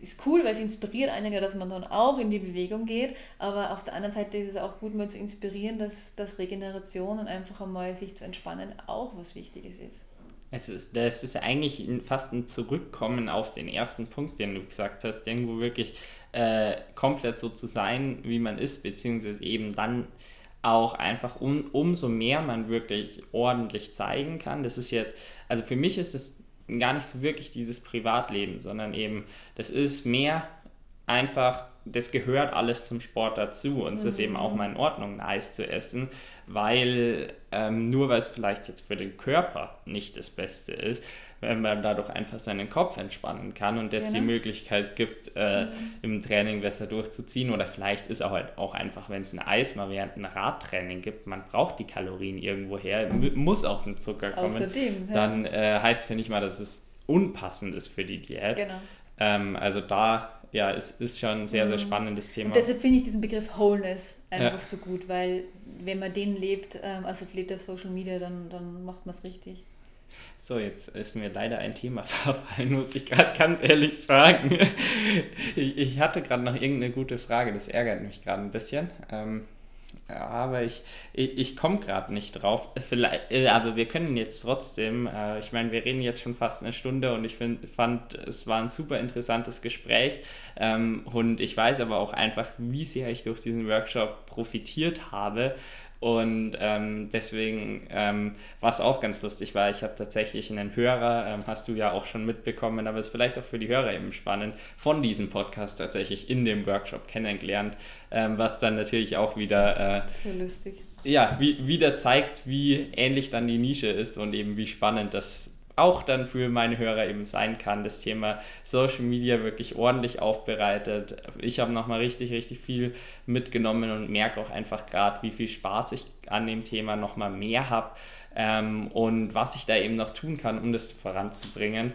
ist cool, weil es inspiriert einen ja, dass man dann auch in die Bewegung geht, aber auf der anderen Seite ist es auch gut, mal zu inspirieren, dass, dass Regeneration und einfach einmal sich zu entspannen auch was Wichtiges ist. Es ist, das ist eigentlich fast ein Zurückkommen auf den ersten Punkt, den du gesagt hast, irgendwo wirklich äh, komplett so zu sein, wie man ist, beziehungsweise eben dann auch einfach um, umso mehr man wirklich ordentlich zeigen kann. Das ist jetzt, also für mich ist es gar nicht so wirklich dieses Privatleben, sondern eben, das ist mehr einfach, das gehört alles zum Sport dazu und es ist eben auch mhm. mal in Ordnung, Eis zu essen, weil ähm, nur weil es vielleicht jetzt für den Körper nicht das Beste ist, wenn man dadurch einfach seinen Kopf entspannen kann und es genau. die Möglichkeit gibt, äh, mhm. im Training besser durchzuziehen. Oder vielleicht ist auch halt auch einfach, wenn es ein Eis mal während einem Radtraining gibt, man braucht die Kalorien irgendwo her, muss aus dem Zucker kommen. Außerdem, ja. Dann äh, heißt es ja nicht mal, dass es unpassend ist für die Diät. Genau. Ähm, also da ja, es ist schon ein sehr, sehr mhm. spannendes Thema. Und deshalb finde ich diesen Begriff Wholeness einfach ja. so gut, weil wenn man den lebt ähm, als Athlet auf Social Media, dann, dann macht man es richtig. So, jetzt ist mir leider ein Thema verfallen, muss ich gerade ganz ehrlich sagen. Ich, ich hatte gerade noch irgendeine gute Frage, das ärgert mich gerade ein bisschen. Ähm, aber ich, ich, ich komme gerade nicht drauf. Vielleicht, äh, aber wir können jetzt trotzdem, äh, ich meine, wir reden jetzt schon fast eine Stunde und ich find, fand, es war ein super interessantes Gespräch. Ähm, und ich weiß aber auch einfach, wie sehr ich durch diesen Workshop profitiert habe. Und ähm, deswegen, ähm, was auch ganz lustig war, ich habe tatsächlich einen Hörer, ähm, hast du ja auch schon mitbekommen, aber es ist vielleicht auch für die Hörer eben spannend, von diesem Podcast tatsächlich in dem Workshop kennengelernt, ähm, was dann natürlich auch wieder... Äh, so lustig. Ja, wie, wieder zeigt, wie ähnlich dann die Nische ist und eben wie spannend das auch dann für meine Hörer eben sein kann, das Thema Social Media wirklich ordentlich aufbereitet. Ich habe nochmal richtig, richtig viel mitgenommen und merke auch einfach gerade, wie viel Spaß ich an dem Thema nochmal mehr habe ähm, und was ich da eben noch tun kann, um das voranzubringen.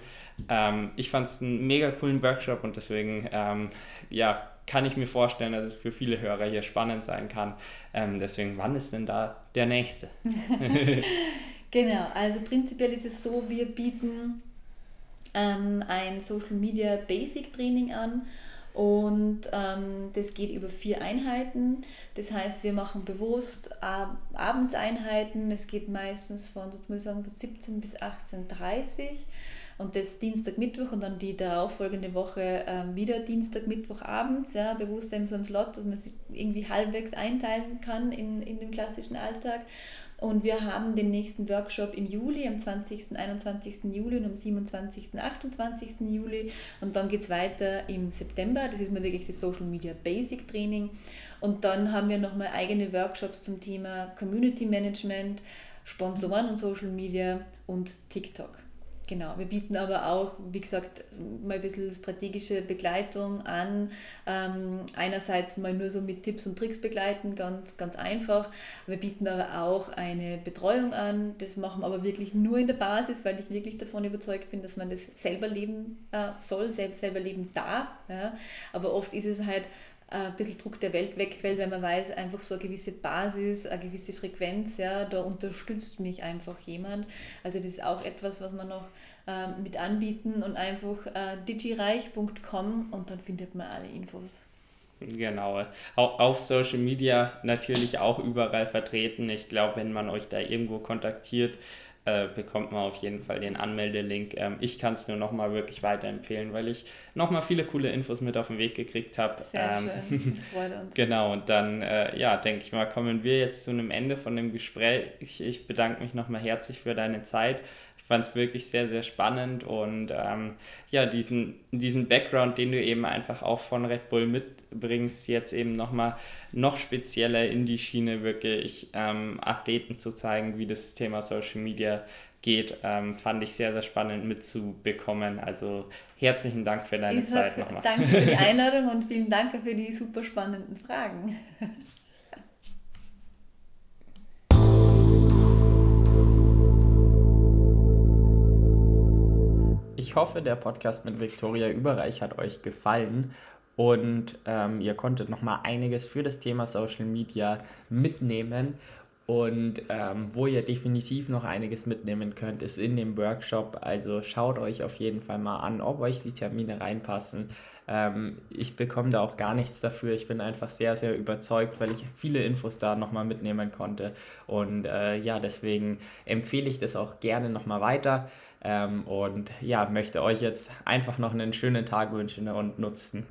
Ähm, ich fand es einen mega coolen Workshop und deswegen ähm, ja, kann ich mir vorstellen, dass es für viele Hörer hier spannend sein kann. Ähm, deswegen, wann ist denn da der nächste? Genau, also prinzipiell ist es so, wir bieten ähm, ein Social Media Basic Training an und ähm, das geht über vier Einheiten. Das heißt, wir machen bewusst Ab Abendseinheiten. Es geht meistens von, muss sagen, von 17 bis 18.30 Uhr und das Dienstag, Mittwoch und dann die darauffolgende Woche ähm, wieder Dienstag, Mittwoch abends, ja, bewusst eben so ein Slot, dass man sich irgendwie halbwegs einteilen kann in, in den klassischen Alltag. Und wir haben den nächsten Workshop im Juli, am 20., 21. Juli und am 27., 28. Juli. Und dann geht es weiter im September. Das ist mal wirklich das Social Media Basic Training. Und dann haben wir nochmal eigene Workshops zum Thema Community Management, Sponsoren und Social Media und TikTok. Genau, wir bieten aber auch, wie gesagt, mal ein bisschen strategische Begleitung an. Ähm, einerseits mal nur so mit Tipps und Tricks begleiten, ganz, ganz einfach. Wir bieten aber auch eine Betreuung an. Das machen wir aber wirklich nur in der Basis, weil ich wirklich davon überzeugt bin, dass man das selber leben äh, soll, selber leben darf. Ja. Aber oft ist es halt ein bisschen Druck der Welt wegfällt, wenn man weiß, einfach so eine gewisse Basis, eine gewisse Frequenz, ja, da unterstützt mich einfach jemand. Also das ist auch etwas, was man noch äh, mit anbieten und einfach äh, digireich.com und dann findet man alle Infos. Genau. Auf Social Media natürlich auch überall vertreten. Ich glaube, wenn man euch da irgendwo kontaktiert, äh, bekommt man auf jeden Fall den Anmeldelink. Ähm, ich kann es nur nochmal wirklich weiterempfehlen, weil ich nochmal viele coole Infos mit auf den Weg gekriegt habe. Sehr ähm, schön, das freut uns. genau, und dann, äh, ja, denke ich mal, kommen wir jetzt zu einem Ende von dem Gespräch. Ich, ich bedanke mich nochmal herzlich für deine Zeit fand es wirklich sehr, sehr spannend und ähm, ja, diesen, diesen Background, den du eben einfach auch von Red Bull mitbringst, jetzt eben nochmal noch spezieller in die Schiene wirklich ähm, Athleten zu zeigen, wie das Thema Social Media geht, ähm, fand ich sehr, sehr spannend mitzubekommen. Also herzlichen Dank für deine ich Zeit nochmal. Danke für die Einladung und vielen Dank für die super spannenden Fragen. Ich hoffe, der Podcast mit Viktoria Überreich hat euch gefallen und ähm, ihr konntet noch mal einiges für das Thema Social Media mitnehmen. Und ähm, wo ihr definitiv noch einiges mitnehmen könnt, ist in dem Workshop. Also schaut euch auf jeden Fall mal an, ob euch die Termine reinpassen. Ähm, ich bekomme da auch gar nichts dafür. Ich bin einfach sehr, sehr überzeugt, weil ich viele Infos da nochmal mitnehmen konnte. Und äh, ja, deswegen empfehle ich das auch gerne nochmal weiter. Ähm, und ja, möchte euch jetzt einfach noch einen schönen Tag wünschen und nutzen.